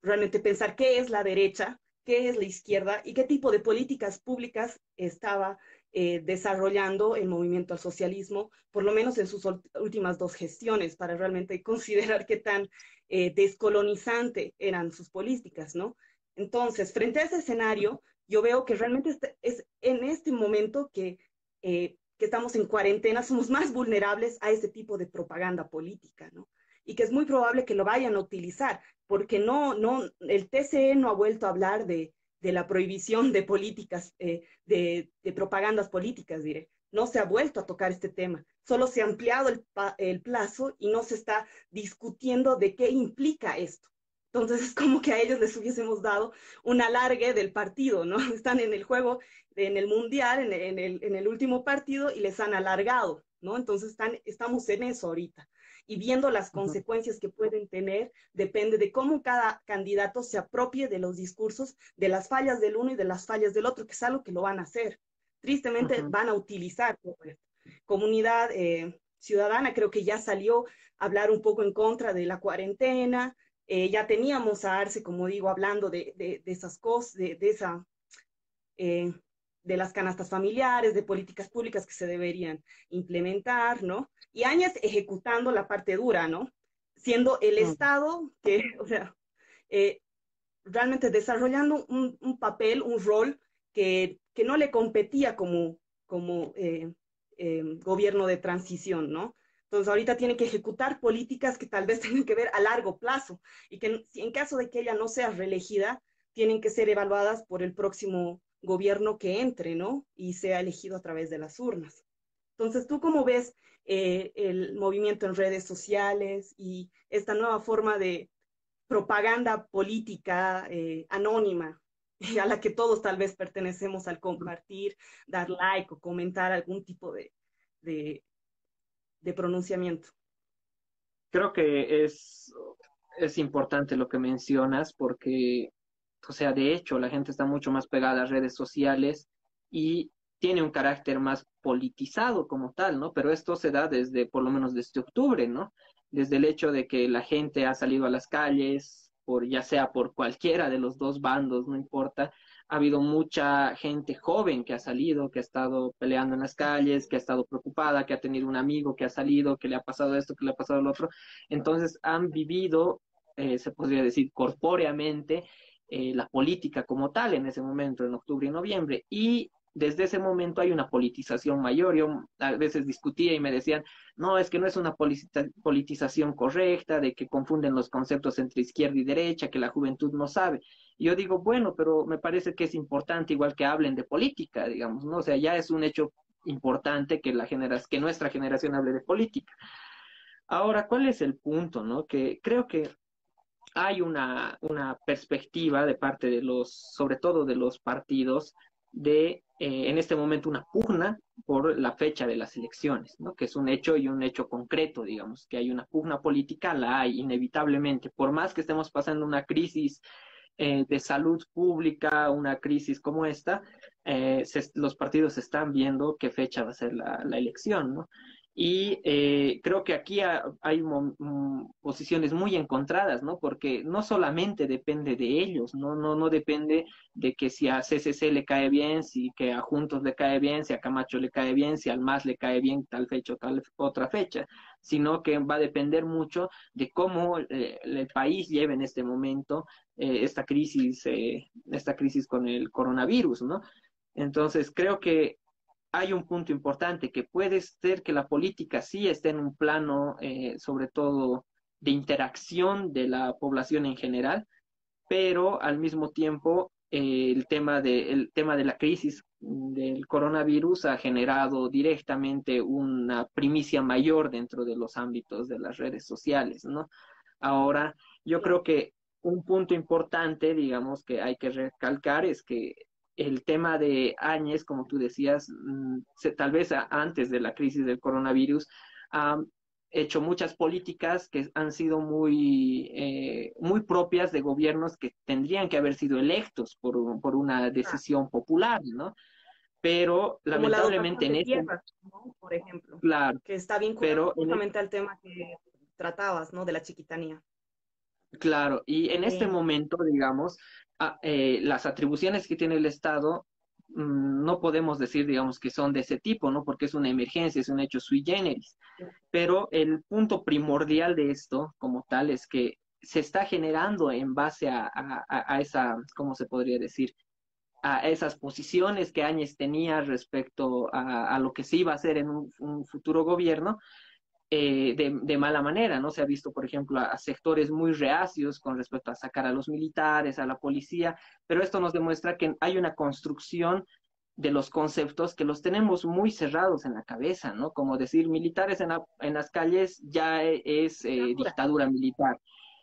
realmente pensar qué es la derecha, qué es la izquierda y qué tipo de políticas públicas estaba eh, desarrollando el movimiento al socialismo, por lo menos en sus últimas dos gestiones, para realmente considerar qué tan descolonizante eran sus políticas, ¿no? Entonces, frente a ese escenario, yo veo que realmente este, es en este momento que, eh, que estamos en cuarentena, somos más vulnerables a ese tipo de propaganda política, ¿no? Y que es muy probable que lo vayan a utilizar, porque no, no, el TCE no ha vuelto a hablar de, de la prohibición de políticas, eh, de, propagandas políticas, diré. No se ha vuelto a tocar este tema. Solo se ha ampliado el, el plazo y no se está discutiendo de qué implica esto. Entonces es como que a ellos les hubiésemos dado un alargue del partido, ¿no? Están en el juego, en el mundial, en el, en el, último partido y les han alargado, ¿no? Entonces están, estamos en eso ahorita. Y viendo las consecuencias que pueden tener, depende de cómo cada candidato se apropie de los discursos, de las fallas del uno y de las fallas del otro, que es algo que lo van a hacer. Tristemente van a utilizar Comunidad eh, ciudadana creo que ya salió a hablar un poco en contra de la cuarentena, eh, ya teníamos a Arce, como digo, hablando de, de, esas cosas, de, de esa, eh, de las canastas familiares, de políticas públicas que se deberían implementar, ¿no? Y Áñez ejecutando la parte dura, ¿no? Siendo el Estado que, o sea, eh, realmente desarrollando un, un, papel, un rol que, que, no le competía como, como gobierno de transición, ¿no? Entonces, ahorita tiene que ejecutar políticas que tal vez tengan que ver a largo plazo y que en caso de que ella no sea reelegida, tienen que ser evaluadas por el próximo gobierno que entre, ¿no? Y sea elegido a través de las urnas. Entonces, ¿tú cómo ves eh, el movimiento en redes sociales y esta nueva forma de propaganda política eh, anónima a la que todos tal vez pertenecemos al compartir, dar like o comentar algún tipo de de pronunciamiento. Creo que es, es importante lo que mencionas porque, o sea, de hecho, la gente está mucho más pegada a redes sociales y tiene un carácter más politizado como tal, ¿no? Pero esto se da desde, por lo menos desde octubre, ¿no? Desde el hecho de que la gente ha salido a las calles, por ya sea por cualquiera de los dos bandos, no importa, ha habido mucha gente joven que ha salido, que ha estado peleando en las calles, que ha estado preocupada, que ha tenido un amigo que ha salido, que le ha pasado esto, que le ha pasado lo otro. Entonces han vivido, eh, se podría decir, corpóreamente eh, la política como tal en ese momento, en octubre y noviembre. Y desde ese momento hay una politización mayor. Yo a veces discutía y me decían, no, es que no es una politización correcta, de que confunden los conceptos entre izquierda y derecha, que la juventud no sabe. Y yo digo, bueno, pero me parece que es importante igual que hablen de política, digamos, ¿no? O sea, ya es un hecho importante que, la que nuestra generación hable de política. Ahora, ¿cuál es el punto, no? Que creo que hay una, una perspectiva de parte de los, sobre todo de los partidos, de eh, en este momento una pugna por la fecha de las elecciones, ¿no? que es un hecho y un hecho concreto, digamos, que hay una pugna política, la hay inevitablemente, por más que estemos pasando una crisis eh, de salud pública, una crisis como esta, eh, los partidos están viendo qué fecha va a ser la, la elección, ¿no? Y eh, creo que aquí hay posiciones muy encontradas, ¿no? Porque no solamente depende de ellos, ¿no? No, no depende de que si a CCC le cae bien, si que a Juntos le cae bien, si a Camacho le cae bien, si al MAS le cae bien tal fecha o tal otra fecha, sino que va a depender mucho de cómo eh, el país lleve en este momento eh, esta crisis, esta crisis con el coronavirus, ¿no? Entonces, creo que hay un punto importante que puede ser que la política sí esté en un plano, eh, sobre todo, de interacción de la población en general, pero al mismo tiempo eh, el, tema de, el tema de la crisis del coronavirus ha generado directamente una primicia mayor dentro de los ámbitos de las redes sociales, ¿no? Ahora, yo creo que un punto importante, digamos, que hay que recalcar es que el tema de Áñez, como tú decías, mm, tal vez antes de la crisis del coronavirus, ha hecho muchas políticas que han sido muy, eh, muy propias de gobiernos que tendrían que haber sido electos por, por una decisión popular, ¿no? Pero lamentablemente en este... Por ejemplo. Claro. Que está vinculado justamente al tema que tratabas, ¿no? De la chiquitanía. Claro, y en este momento, digamos, ah, eh, las atribuciones que tiene el Estado mm, no podemos decir, digamos, que son de ese tipo, ¿no? Porque es una emergencia, es un hecho sui generis. Pero el punto primordial de esto, como tal, es que se está generando en base a, a, esa, ¿cómo se podría decir? a esas posiciones que Áñez tenía respecto a, lo que se iba a hacer en un futuro gobierno, eh, de, mala manera, ¿no? Se ha visto, por ejemplo, a, sectores muy reacios con respecto a sacar a los militares, a la policía, pero esto nos demuestra que hay una construcción de los conceptos que los tenemos muy cerrados en la cabeza, ¿no? Como decir, militares en, las calles ya es eh, dictadura militar.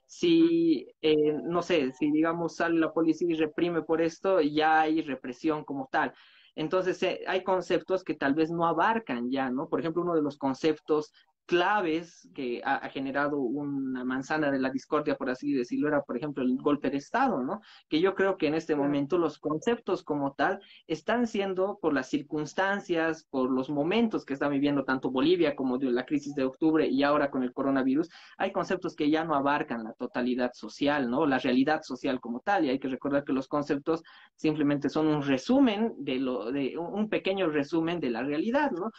Si, eh, no sé, si digamos sale la policía y reprime por esto, ya hay represión como tal. Entonces, hay conceptos que tal vez no abarcan ya, ¿no? Por ejemplo, uno de los conceptos claves que ha, generado una manzana de la discordia, por así decirlo, era, por ejemplo, el golpe de Estado, ¿no? Que yo creo que en este momento los conceptos como tal están siendo, por las circunstancias, por los momentos que está viviendo tanto Bolivia como de la crisis de octubre y ahora con el coronavirus, hay conceptos que ya no abarcan la totalidad social, ¿no? La realidad social como tal, y hay que recordar que los conceptos simplemente son un resumen de lo, de un pequeño resumen de la realidad, ¿no?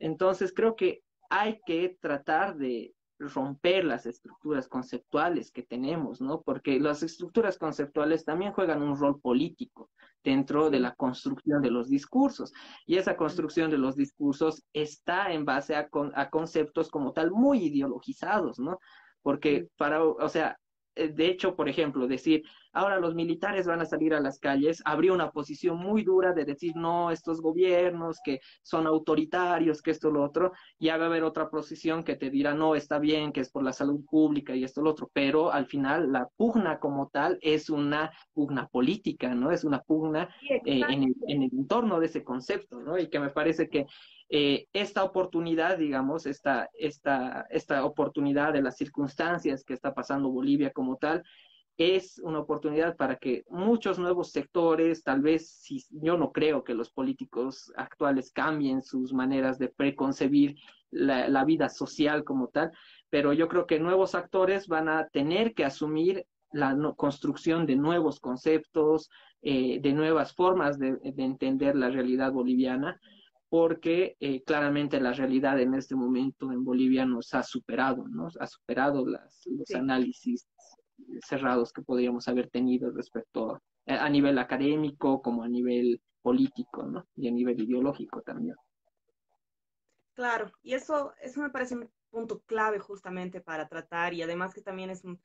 Entonces creo que hay que tratar de romper las estructuras conceptuales que tenemos, ¿no? Porque las estructuras conceptuales también juegan un rol político dentro de la construcción de los discursos. Y esa construcción de los discursos está en base a, a conceptos como tal muy ideologizados, ¿no? Porque para, o sea, de hecho, por ejemplo, decir, ahora los militares van a salir a las calles, habría una posición muy dura de decir, no, estos gobiernos que son autoritarios, que esto, lo otro, ya va a haber otra posición que te dirá, no, está bien, que es por la salud pública y esto, lo otro, pero al final la pugna como tal es una pugna política, ¿no? Es una pugna eh, en, el, en el entorno de ese concepto, ¿no? Y que me parece que eh, esta oportunidad, digamos, esta, esta, esta oportunidad de las circunstancias que está pasando Bolivia como tal, es una oportunidad para que muchos nuevos sectores, tal vez si yo no creo que los políticos actuales cambien sus maneras de preconcebir la, vida social como tal, pero yo creo que nuevos actores van a tener que asumir la construcción de nuevos conceptos, eh, de nuevas formas de entender la realidad boliviana porque eh, claramente la realidad en este momento en Bolivia nos ha superado, nos ha superado las, los análisis cerrados que podríamos haber tenido respecto a, a, nivel académico como a nivel político, ¿no? Y a nivel ideológico también. Claro, y eso, eso me parece un punto clave justamente para tratar y además que también es un,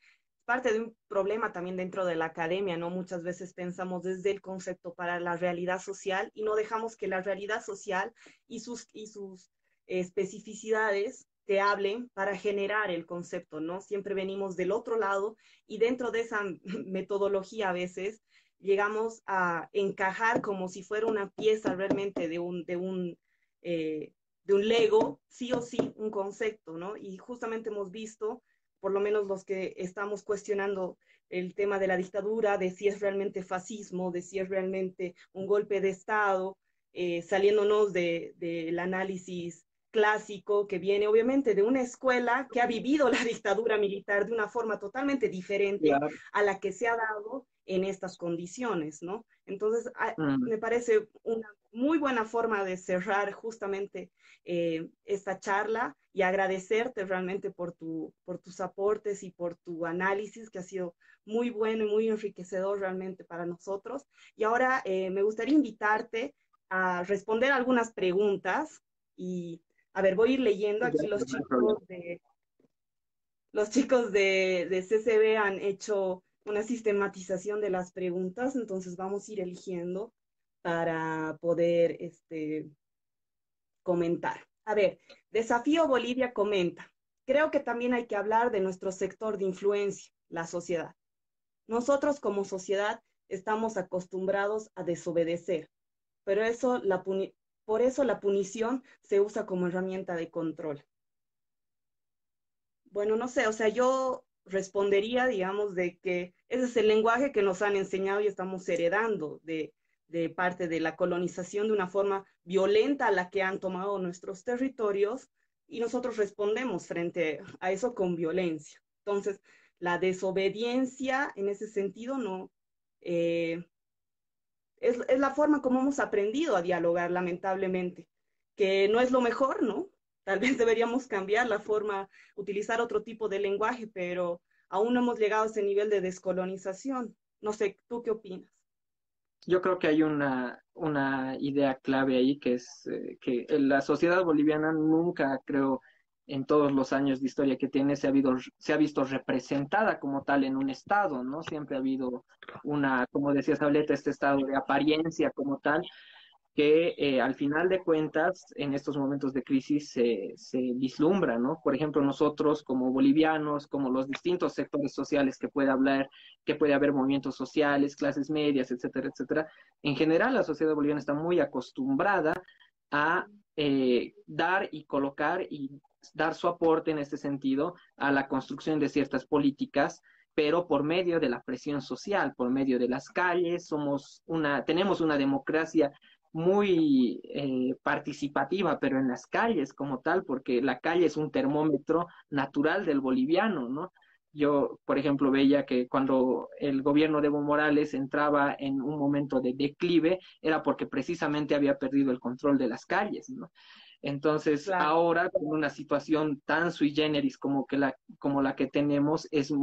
parte de un problema también dentro de la academia, ¿no? Muchas veces pensamos desde el concepto para la realidad social y no dejamos que la realidad social y sus, y sus especificidades te hablen para generar el concepto, ¿no? Siempre venimos del otro lado y dentro de esa metodología a veces llegamos a encajar como si fuera una pieza realmente de un, de un, eh, de un Lego, sí o sí, un concepto, ¿no? Y justamente hemos visto por lo menos los que estamos cuestionando el tema de la dictadura, de si es realmente fascismo, de si es realmente un golpe de Estado, eh, saliéndonos del de, análisis clásico que viene obviamente de una escuela que ha vivido la dictadura militar de una forma totalmente diferente a la que se ha dado en estas condiciones, ¿no? Entonces, mm. me parece una muy buena forma de cerrar justamente eh, esta charla y agradecerte realmente por, tu, por tus aportes y por tu análisis que ha sido muy bueno y muy enriquecedor realmente para nosotros. Y ahora eh, me gustaría invitarte a responder algunas preguntas y, a ver, voy a ir leyendo aquí los chicos de... Los chicos de, de CCB han hecho una sistematización de las preguntas, entonces vamos a ir eligiendo para poder este, comentar. A ver, Desafío Bolivia comenta, creo que también hay que hablar de nuestro sector de influencia, la sociedad. Nosotros como sociedad estamos acostumbrados a desobedecer, pero eso la por eso la punición se usa como herramienta de control. bueno, no sé, o sea, yo respondería, digamos, de que ese es el lenguaje que nos han enseñado y estamos heredando de, de parte de la colonización de una forma violenta a la que han tomado nuestros territorios y nosotros respondemos frente a eso con violencia. Entonces, la desobediencia en ese sentido no eh, es, es, la forma como hemos aprendido a dialogar, lamentablemente, que no es lo mejor, ¿no? Tal vez deberíamos cambiar la forma, utilizar otro tipo de lenguaje, pero aún no hemos llegado a ese nivel de descolonización. No sé, ¿tú qué opinas? Yo creo que hay una, una idea clave ahí, que es eh, que la sociedad boliviana nunca, creo, en todos los años de historia que tiene, se ha, habido, se ha visto representada como tal en un Estado, ¿no? Siempre ha habido una, como decía Sableta, este estado de apariencia como tal, que eh, al final de cuentas, en estos momentos de crisis se, se vislumbra, ¿no? Por ejemplo, nosotros como bolivianos, como los distintos sectores sociales que puede hablar, que puede haber movimientos sociales, clases medias, etcétera, etcétera. En general, la sociedad boliviana está muy acostumbrada a eh, dar y colocar y dar su aporte en este sentido a la construcción de ciertas políticas pero por medio de la presión social, por medio de las calles, somos una, tenemos una democracia muy eh, participativa, pero en las calles como tal, porque la calle es un termómetro natural del boliviano, ¿no? Yo, por ejemplo, veía que cuando el gobierno de Evo Morales entraba en un momento de declive, era porque precisamente había perdido el control de las calles, ¿no? Entonces, claro. ahora, con una situación tan sui generis como, que la, como la que tenemos, es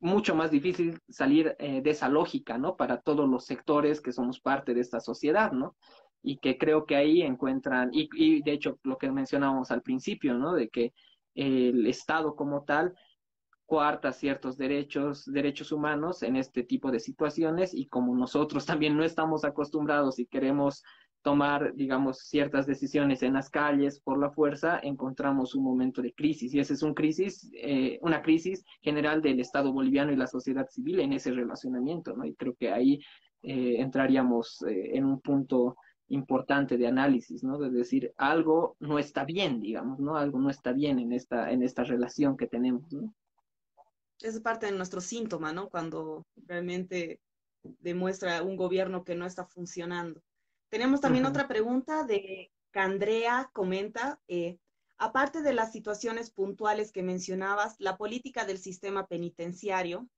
mucho más difícil salir eh, de esa lógica, ¿no? Para todos los sectores que somos parte de esta sociedad, ¿no? Y que creo que ahí encuentran, y, y, de hecho lo que mencionábamos al principio, ¿no? De que el Estado como tal coarta ciertos derechos, derechos humanos en este tipo de situaciones y como nosotros también no estamos acostumbrados y queremos tomar, digamos, ciertas decisiones en las calles por la fuerza, encontramos un momento de crisis. Y esa es un crisis, eh, una crisis general del Estado boliviano y la sociedad civil en ese relacionamiento, ¿no? Y creo que ahí eh, entraríamos eh, en un punto importante de análisis, ¿no? De decir, algo no está bien, digamos, ¿no? Algo no está bien en esta, en esta relación que tenemos, ¿no? Es parte de nuestro síntoma, ¿no? Cuando realmente demuestra un gobierno que no está funcionando. Tenemos también uh -huh. otra pregunta de Candrea, comenta, eh, aparte de las situaciones puntuales que mencionabas, la política del sistema penitenciario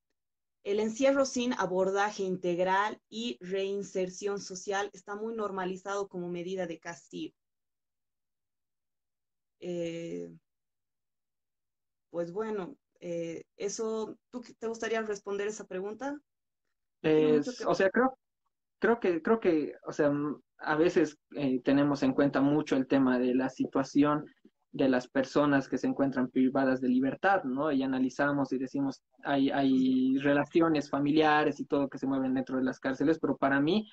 el encierro sin abordaje integral y reinserción social está muy normalizado como medida de castigo. Eh, pues bueno, eh, eso, ¿tú te gustaría responder esa pregunta? O sea, creo, creo que, creo que, o sea, a veces eh, tenemos en cuenta mucho el tema de la situación de las personas que se encuentran privadas de libertad, ¿no? Y analizamos y decimos, hay, hay relaciones familiares y todo que se mueven dentro de las cárceles, pero para mí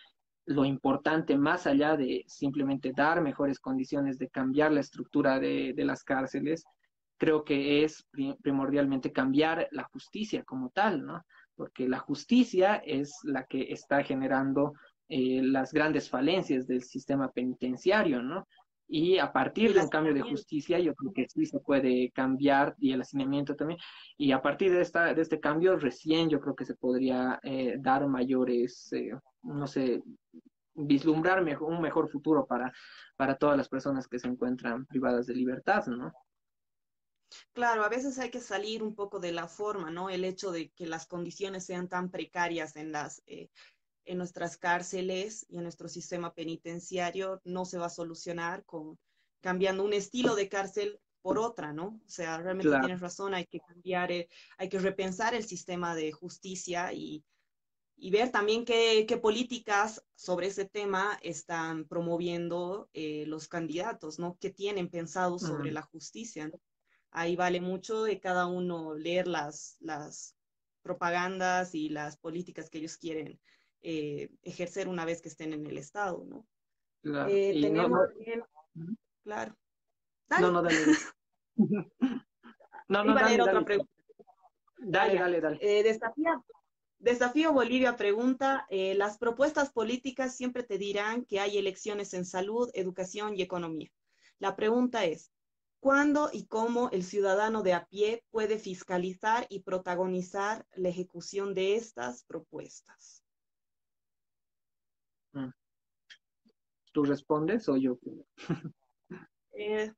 lo importante, más allá de simplemente dar mejores condiciones, de cambiar la estructura de, de las cárceles, creo que es primordialmente cambiar la justicia como tal, ¿no? Porque la justicia es la que está generando eh, las grandes falencias del sistema penitenciario, ¿no? Y a partir de un cambio de justicia, yo creo que sí se puede cambiar, y el hacinamiento también, y a partir de, esta, de este cambio, recién yo creo que se podría eh, dar mayores, eh, no sé, vislumbrar mejor, un mejor futuro para, para todas las personas que se encuentran privadas de libertad, ¿no? Claro, a veces hay que salir un poco de la forma, ¿no? El hecho de que las condiciones sean tan precarias en las... Eh, en nuestras cárceles y en nuestro sistema penitenciario no se va a solucionar con cambiando un estilo de cárcel por otra, ¿no? O sea, realmente claro. tienes razón, hay que cambiar, eh, hay que repensar el sistema de justicia y, y ver también qué, qué, políticas sobre ese tema están promoviendo eh, los candidatos, ¿no? ¿Qué tienen pensado sobre uh -huh. la justicia? ¿no? Ahí vale mucho de cada uno leer las, las propagandas y las políticas que ellos quieren eh, ejercer una vez que estén en el Estado, ¿no? Claro. Eh, tenemos no, también, claro. Dale. No, no, dale. no, no, dale, a leer dale. otra pregunta. Dale, dale, dale. Eh, desafía, Desafío Bolivia pregunta, eh, las propuestas políticas siempre te dirán que hay elecciones en salud, educación y economía. La pregunta es, ¿Cuándo y cómo el ciudadano de a pie puede fiscalizar y protagonizar la ejecución de estas propuestas? ¿Tú respondes o yo? Eh,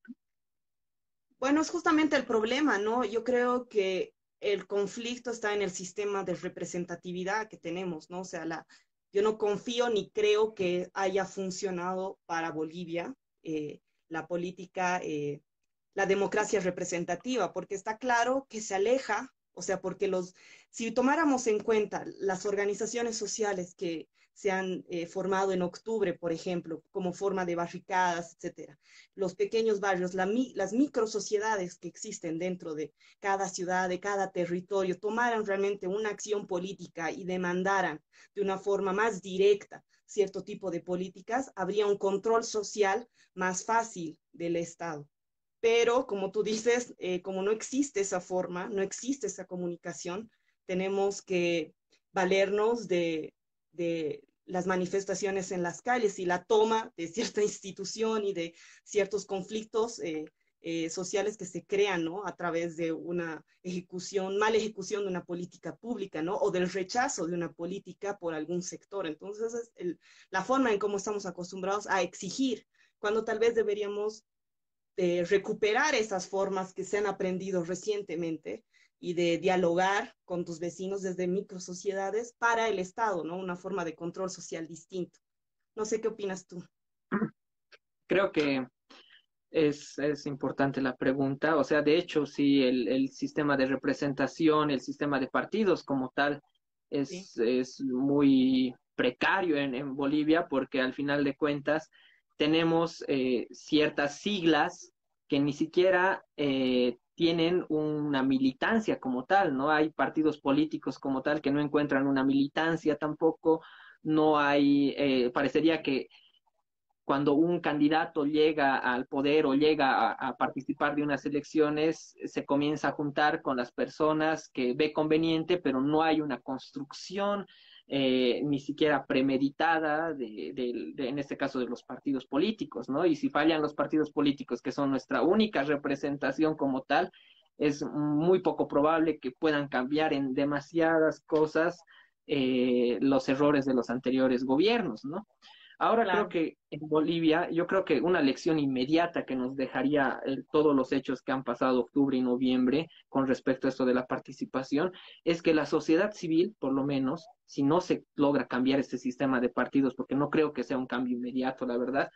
bueno, es justamente el problema, ¿no? Yo creo que el conflicto está en el sistema de representatividad que tenemos, ¿no? O sea, la, yo no confío ni creo que haya funcionado para Bolivia eh, la política, eh, la democracia representativa, porque está claro que se aleja, o sea, porque los, si tomáramos en cuenta las organizaciones sociales que se han eh, formado en octubre, por ejemplo, como forma de barricadas, etcétera. Los pequeños barrios, la, las micro sociedades que existen dentro de cada ciudad, de cada territorio, tomaran realmente una acción política y demandaran de una forma más directa cierto tipo de políticas, habría un control social más fácil del Estado. Pero, como tú dices, eh, como no existe esa forma, no existe esa comunicación, tenemos que valernos de las manifestaciones en las calles y la toma de cierta institución y de ciertos conflictos eh, eh, sociales que se crean, ¿no? A través de una ejecución, mala ejecución de una política pública, ¿no? O del rechazo de una política por algún sector. Entonces, es la forma en cómo estamos acostumbrados a exigir, cuando tal vez deberíamos eh, recuperar esas formas que se han aprendido recientemente y de dialogar con tus vecinos desde microsociedades para el Estado, ¿no? Una forma de control social distinto. No sé qué opinas tú. Creo que es, es importante la pregunta. O sea, de hecho, sí, el, el sistema de representación, el sistema de partidos como tal, es, es muy precario en, en, Bolivia porque al final de cuentas tenemos eh, ciertas siglas que ni siquiera eh, tienen una militancia como tal, ¿no? Hay partidos políticos como tal que no encuentran una militancia tampoco, no hay, eh, parecería que cuando un candidato llega al poder o llega a, a, participar de unas elecciones, se comienza a juntar con las personas que ve conveniente, pero no hay una construcción eh, ni siquiera premeditada, de, de, en este caso de los partidos políticos, ¿no? Y si fallan los partidos políticos, que son nuestra única representación como tal, es muy poco probable que puedan cambiar en demasiadas cosas eh, los errores de los anteriores gobiernos, ¿no? Ahora claro. creo que en Bolivia, yo creo que una lección inmediata que nos dejaría eh, todos los hechos que han pasado octubre y noviembre con respecto a esto de la participación es que la sociedad civil, por lo menos, si no se logra cambiar este sistema de partidos, porque no creo que sea un cambio inmediato, la verdad,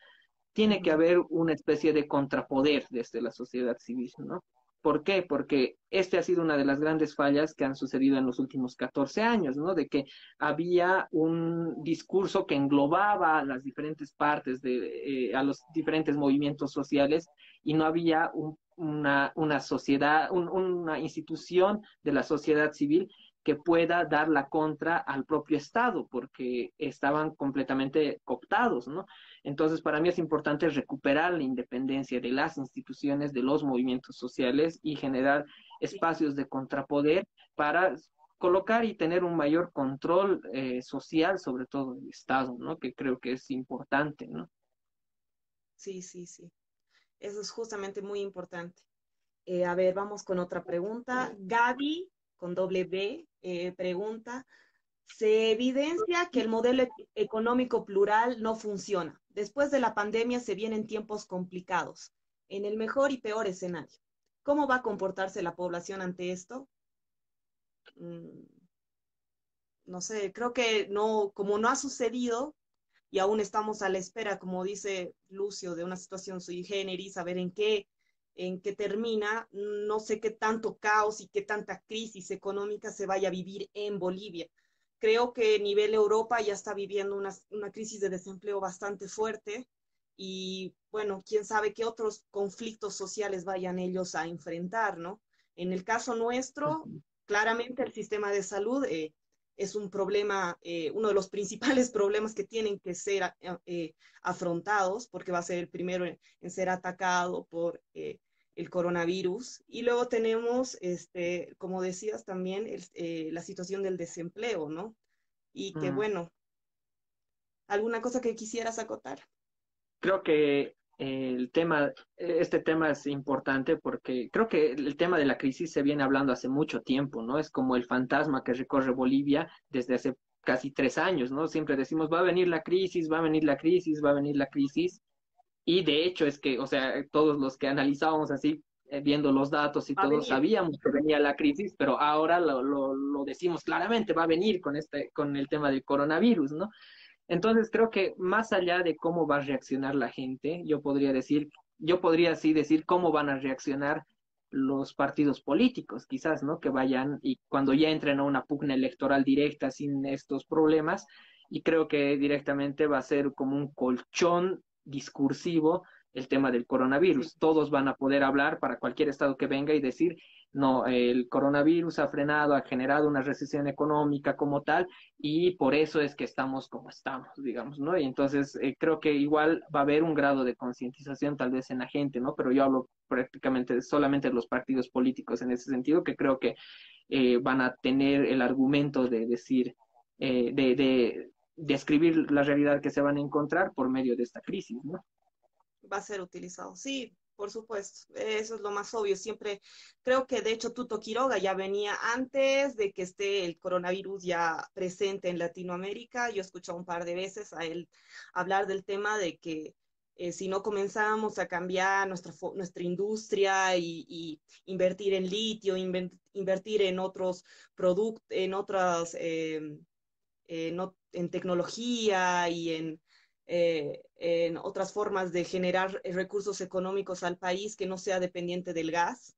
tiene que haber una especie de contrapoder desde la sociedad civil, ¿no? ¿Por qué? Porque este ha sido una de las grandes fallas que han sucedido en los últimos 14 años, ¿no? De que había un discurso que englobaba a las diferentes partes, de, eh, a los diferentes movimientos sociales y no había un, una, una sociedad, un, una institución de la sociedad civil que pueda dar la contra al propio Estado, porque estaban completamente cooptados, ¿no? Entonces, para mí es importante recuperar la independencia de las instituciones, de los movimientos sociales y generar espacios de contrapoder para colocar y tener un mayor control eh, social, sobre todo del Estado, ¿no? Que creo que es importante, ¿no? Sí, sí, sí. Eso es justamente muy importante. Eh, a ver, vamos con otra pregunta. Gaby, con doble B, eh, pregunta, se evidencia que el modelo económico plural no funciona. Después de la pandemia se vienen tiempos complicados, en el mejor y peor escenario. ¿Cómo va a comportarse la población ante esto? Mm, no sé, creo que no, como no ha sucedido y aún estamos a la espera, como dice Lucio, de una situación sui generis, a ver en qué, en qué termina, no sé qué tanto caos y qué tanta crisis económica se vaya a vivir en Bolivia creo que a nivel Europa ya está viviendo una, una, crisis de desempleo bastante fuerte y bueno, quién sabe qué otros conflictos sociales vayan ellos a enfrentar, ¿no? En el caso nuestro, claramente el sistema de salud eh, es un problema, eh, uno de los principales problemas que tienen que ser eh, afrontados, porque va a ser el primero en, en ser atacado por eh, el coronavirus. Y luego tenemos, este, como decías también, el, eh, la situación del desempleo, ¿no? Y que mm. bueno, ¿alguna cosa que quisieras acotar? Creo que el tema, este tema es importante porque creo que el tema de la crisis se viene hablando hace mucho tiempo, ¿no? Es como el fantasma que recorre Bolivia desde hace casi tres años, ¿no? Siempre decimos, va a venir la crisis, va a venir la crisis, va a venir la crisis. Y de hecho es que, o sea, todos los que analizábamos así, eh, viendo los datos y todos sabíamos que venía la crisis, pero ahora lo, lo, lo, decimos claramente, va a venir con, este, con el tema del coronavirus, ¿no? Entonces creo que más allá de cómo va a reaccionar la gente, yo podría decir, yo podría así decir cómo van a reaccionar los partidos políticos, quizás, ¿no? Que vayan y cuando ya entren a una pugna electoral directa sin estos problemas, y creo que directamente va a ser como un colchón discursivo el tema del coronavirus. Todos van a poder hablar para cualquier estado que venga y decir, no, el coronavirus ha frenado, ha generado una recesión económica como tal y por eso es que estamos como estamos, digamos, ¿no? Y entonces eh, creo que igual va a haber un grado de concientización tal vez en la gente, ¿no? Pero yo hablo prácticamente solamente de los partidos políticos en ese sentido, que creo que eh, van a tener el argumento de decir, eh, de, de describir la realidad que se van a encontrar por medio de esta crisis, ¿no? Va a ser utilizado, sí, por supuesto, eso es lo más obvio. Siempre creo que de hecho Tuto Quiroga ya venía antes de que esté el coronavirus ya presente en Latinoamérica. Yo he escuchado un par de veces a él hablar del tema de que eh, si no comenzamos a cambiar nuestra, nuestra industria y, invertir en litio, invertir en otros productos, en otras, eh, en tecnología y en eh, en otras formas de generar recursos económicos al país que no sea dependiente del gas.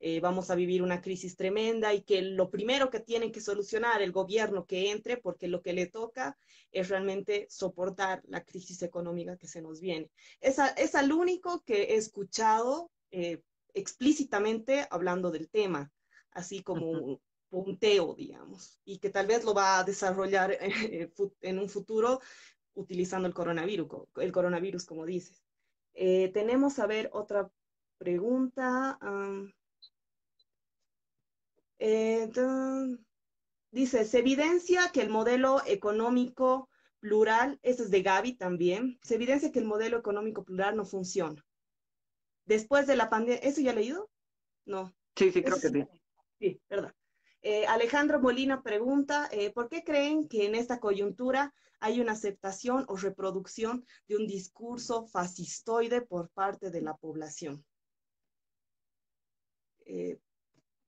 Eh, vamos a vivir una crisis tremenda y que lo primero que tiene que solucionar el gobierno que entre, porque lo que le toca es realmente soportar la crisis económica que se nos viene. Es, es al único que he escuchado eh, explícitamente hablando del tema, así como punteo, digamos, y que tal vez lo va a desarrollar en un futuro utilizando el coronavirus, el coronavirus como dices. Eh, tenemos, a ver, otra pregunta. Eh, dice, se evidencia que el modelo económico plural, eso es de Gaby también, se evidencia que el modelo económico plural no funciona. Después de la pandemia, ¿eso ya he leído? No. Sí, sí, creo que sí. Sí, verdad. Eh, Alejandro Molina pregunta, ¿por qué creen que en esta coyuntura hay una aceptación o reproducción de un discurso fascistoide por parte de la población. Eh,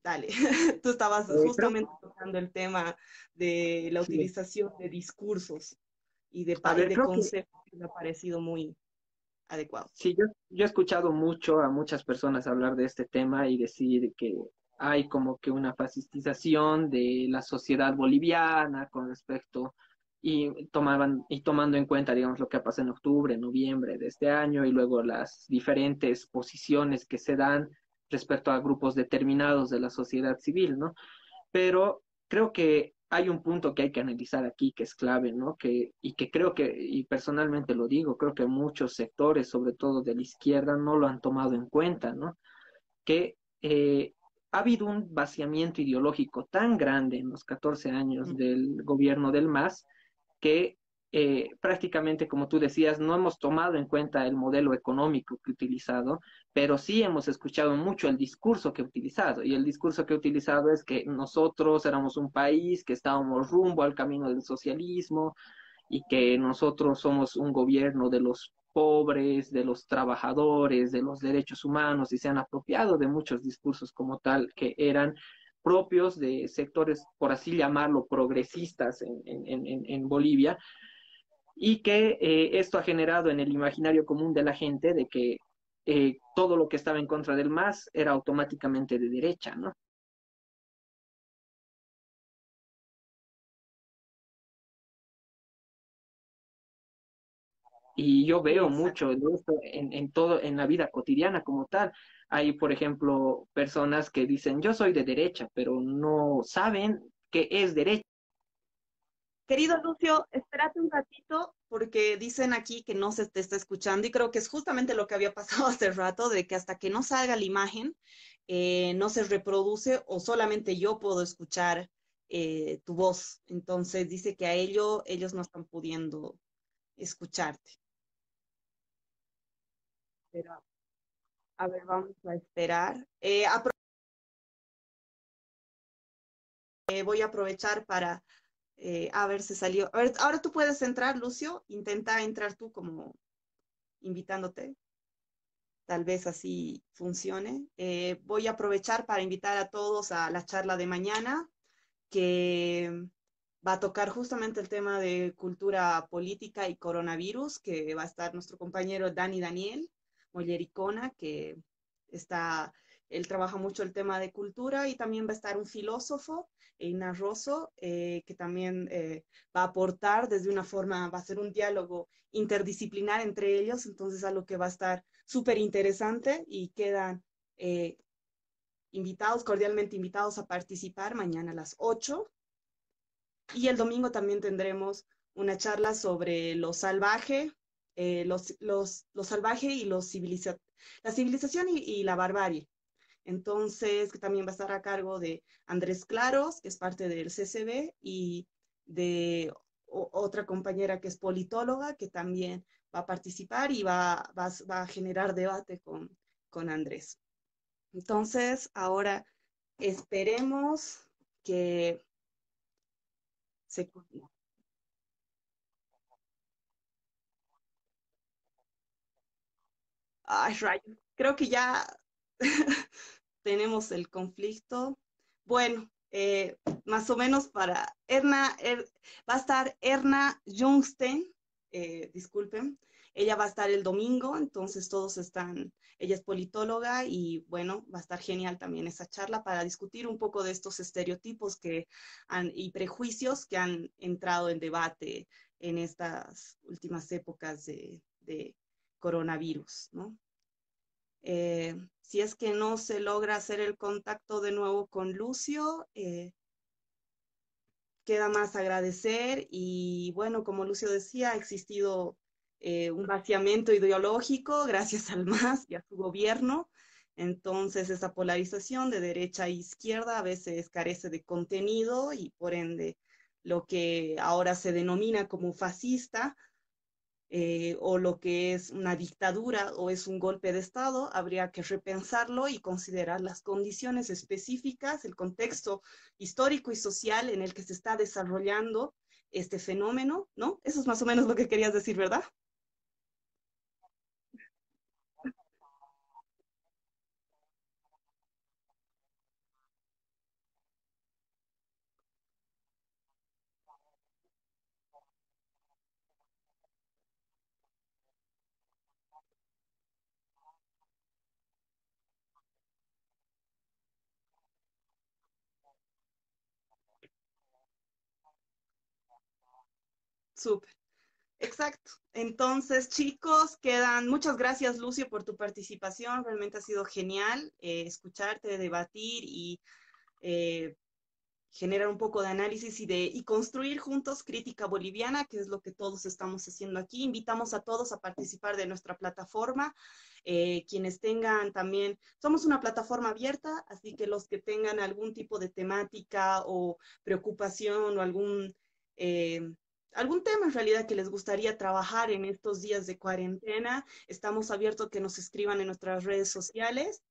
dale, tú estabas eh, justamente tocando el tema de la utilización de discursos y de, de conceptos que... me ha parecido muy adecuado. Sí, yo, yo he escuchado mucho a muchas personas hablar de este tema y decir que hay como que una fascistización de la sociedad boliviana con respecto y tomaban y tomando en cuenta digamos lo que pasa en octubre, noviembre de este año y luego las diferentes posiciones que se dan respecto a grupos determinados de la sociedad civil, ¿no? Pero creo que hay un punto que hay que analizar aquí que es clave, ¿no? Que, y que creo que, y personalmente lo digo, creo que muchos sectores, sobre todo de la izquierda, no lo han tomado en cuenta, ¿no? Que eh, ha habido un vaciamiento ideológico tan grande en los 14 años del gobierno del MAS que eh, prácticamente, como tú decías, no hemos tomado en cuenta el modelo económico que he utilizado, pero sí hemos escuchado mucho el discurso que he utilizado. Y el discurso que he utilizado es que nosotros éramos un país que estábamos rumbo al camino del socialismo y que nosotros somos un gobierno de los pobres, de los trabajadores, de los derechos humanos, y se han apropiado de muchos discursos como tal que eran propios de sectores, por así llamarlo, progresistas en, Bolivia, y que eh, esto ha generado en el imaginario común de la gente de que eh, todo lo que estaba en contra del MAS era automáticamente de derecha, ¿no? Y yo veo mucho de esto en, en, todo, en la vida cotidiana como tal. Hay, por ejemplo, personas que dicen, yo soy de derecha, pero no saben qué es derecha. Querido Lucio, espérate un ratito porque dicen aquí que no se te está escuchando y creo que es justamente lo que había pasado hace rato, de que hasta que no salga la imagen, eh, no se reproduce o solamente yo puedo escuchar eh, tu voz. Entonces dice que a ello ellos no están pudiendo escucharte. Esperar. A ver, vamos a esperar. Eh, eh, voy a aprovechar para eh, a ver si salió. A ver, ahora tú puedes entrar, Lucio. Intenta entrar tú como invitándote. Tal vez así funcione. voy a aprovechar para invitar a todos a la charla de mañana, que va a tocar justamente el tema de cultura política y coronavirus, que va a estar nuestro compañero Dani Daniel Mollericona, que está, él trabaja mucho el tema de cultura y también va a estar un filósofo, Eina Rosso, eh, que también eh, va a aportar desde una forma, va a ser un diálogo interdisciplinar entre ellos, entonces algo que va a estar súper interesante y quedan eh, invitados, cordialmente invitados a participar mañana a las 8 y el domingo también tendremos una charla sobre lo salvaje, eh, los, los, lo y los civiliza la civilización y, la barbarie. Entonces, que también va a estar a cargo de Andrés Claros, que es parte del CCB, y de otra compañera que es politóloga, que también va a participar y va, va, va a generar debate con, con Andrés. Entonces, ahora esperemos que se Creo que ya tenemos el conflicto. Bueno, eh, más o menos para Erna, er, va a estar Erna Jungsten, eh, disculpen, ella va a estar el domingo, entonces todos están, ella es politóloga y bueno, va a estar genial también esa charla para discutir un poco de estos estereotipos que han, y prejuicios que han entrado en debate en estas últimas épocas de coronavirus, ¿no? Eh, si es que no se logra hacer el contacto de nuevo con Lucio, eh, queda más agradecer y bueno, como Lucio decía, ha existido eh, un vaciamiento ideológico gracias al MAS y a su gobierno. Entonces, esa polarización de derecha e izquierda a veces carece de contenido y por ende lo que ahora se denomina como fascista eh, o lo que es una dictadura o es un golpe de Estado, habría que repensarlo y considerar las condiciones específicas, el contexto histórico y social en el que se está desarrollando este fenómeno, ¿no? Eso es más o menos lo que querías decir, ¿verdad? Súper. Exacto. Entonces, chicos, quedan. Muchas gracias, Lucio, por tu participación. Realmente ha sido genial eh, escucharte, debatir y eh, generar un poco de análisis y, de, y construir juntos crítica boliviana, que es lo que todos estamos haciendo aquí. Invitamos a todos a participar de nuestra plataforma. Eh, quienes tengan también, somos una plataforma abierta, así que los que tengan algún tipo de temática o preocupación o algún algún tema en realidad que les gustaría trabajar en estos días de cuarentena, estamos abiertos que nos escriban en nuestras redes sociales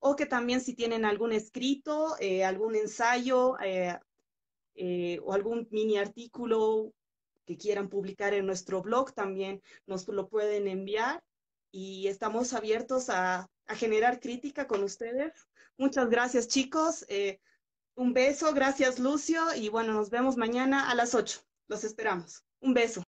o que también si tienen algún escrito, eh, algún ensayo eh, eh, o algún mini artículo que quieran publicar en nuestro blog, también nos lo pueden enviar y estamos abiertos a, a generar crítica con ustedes. Muchas gracias chicos. un beso, gracias Lucio y bueno, nos vemos mañana a las 8. Los esperamos. Un beso.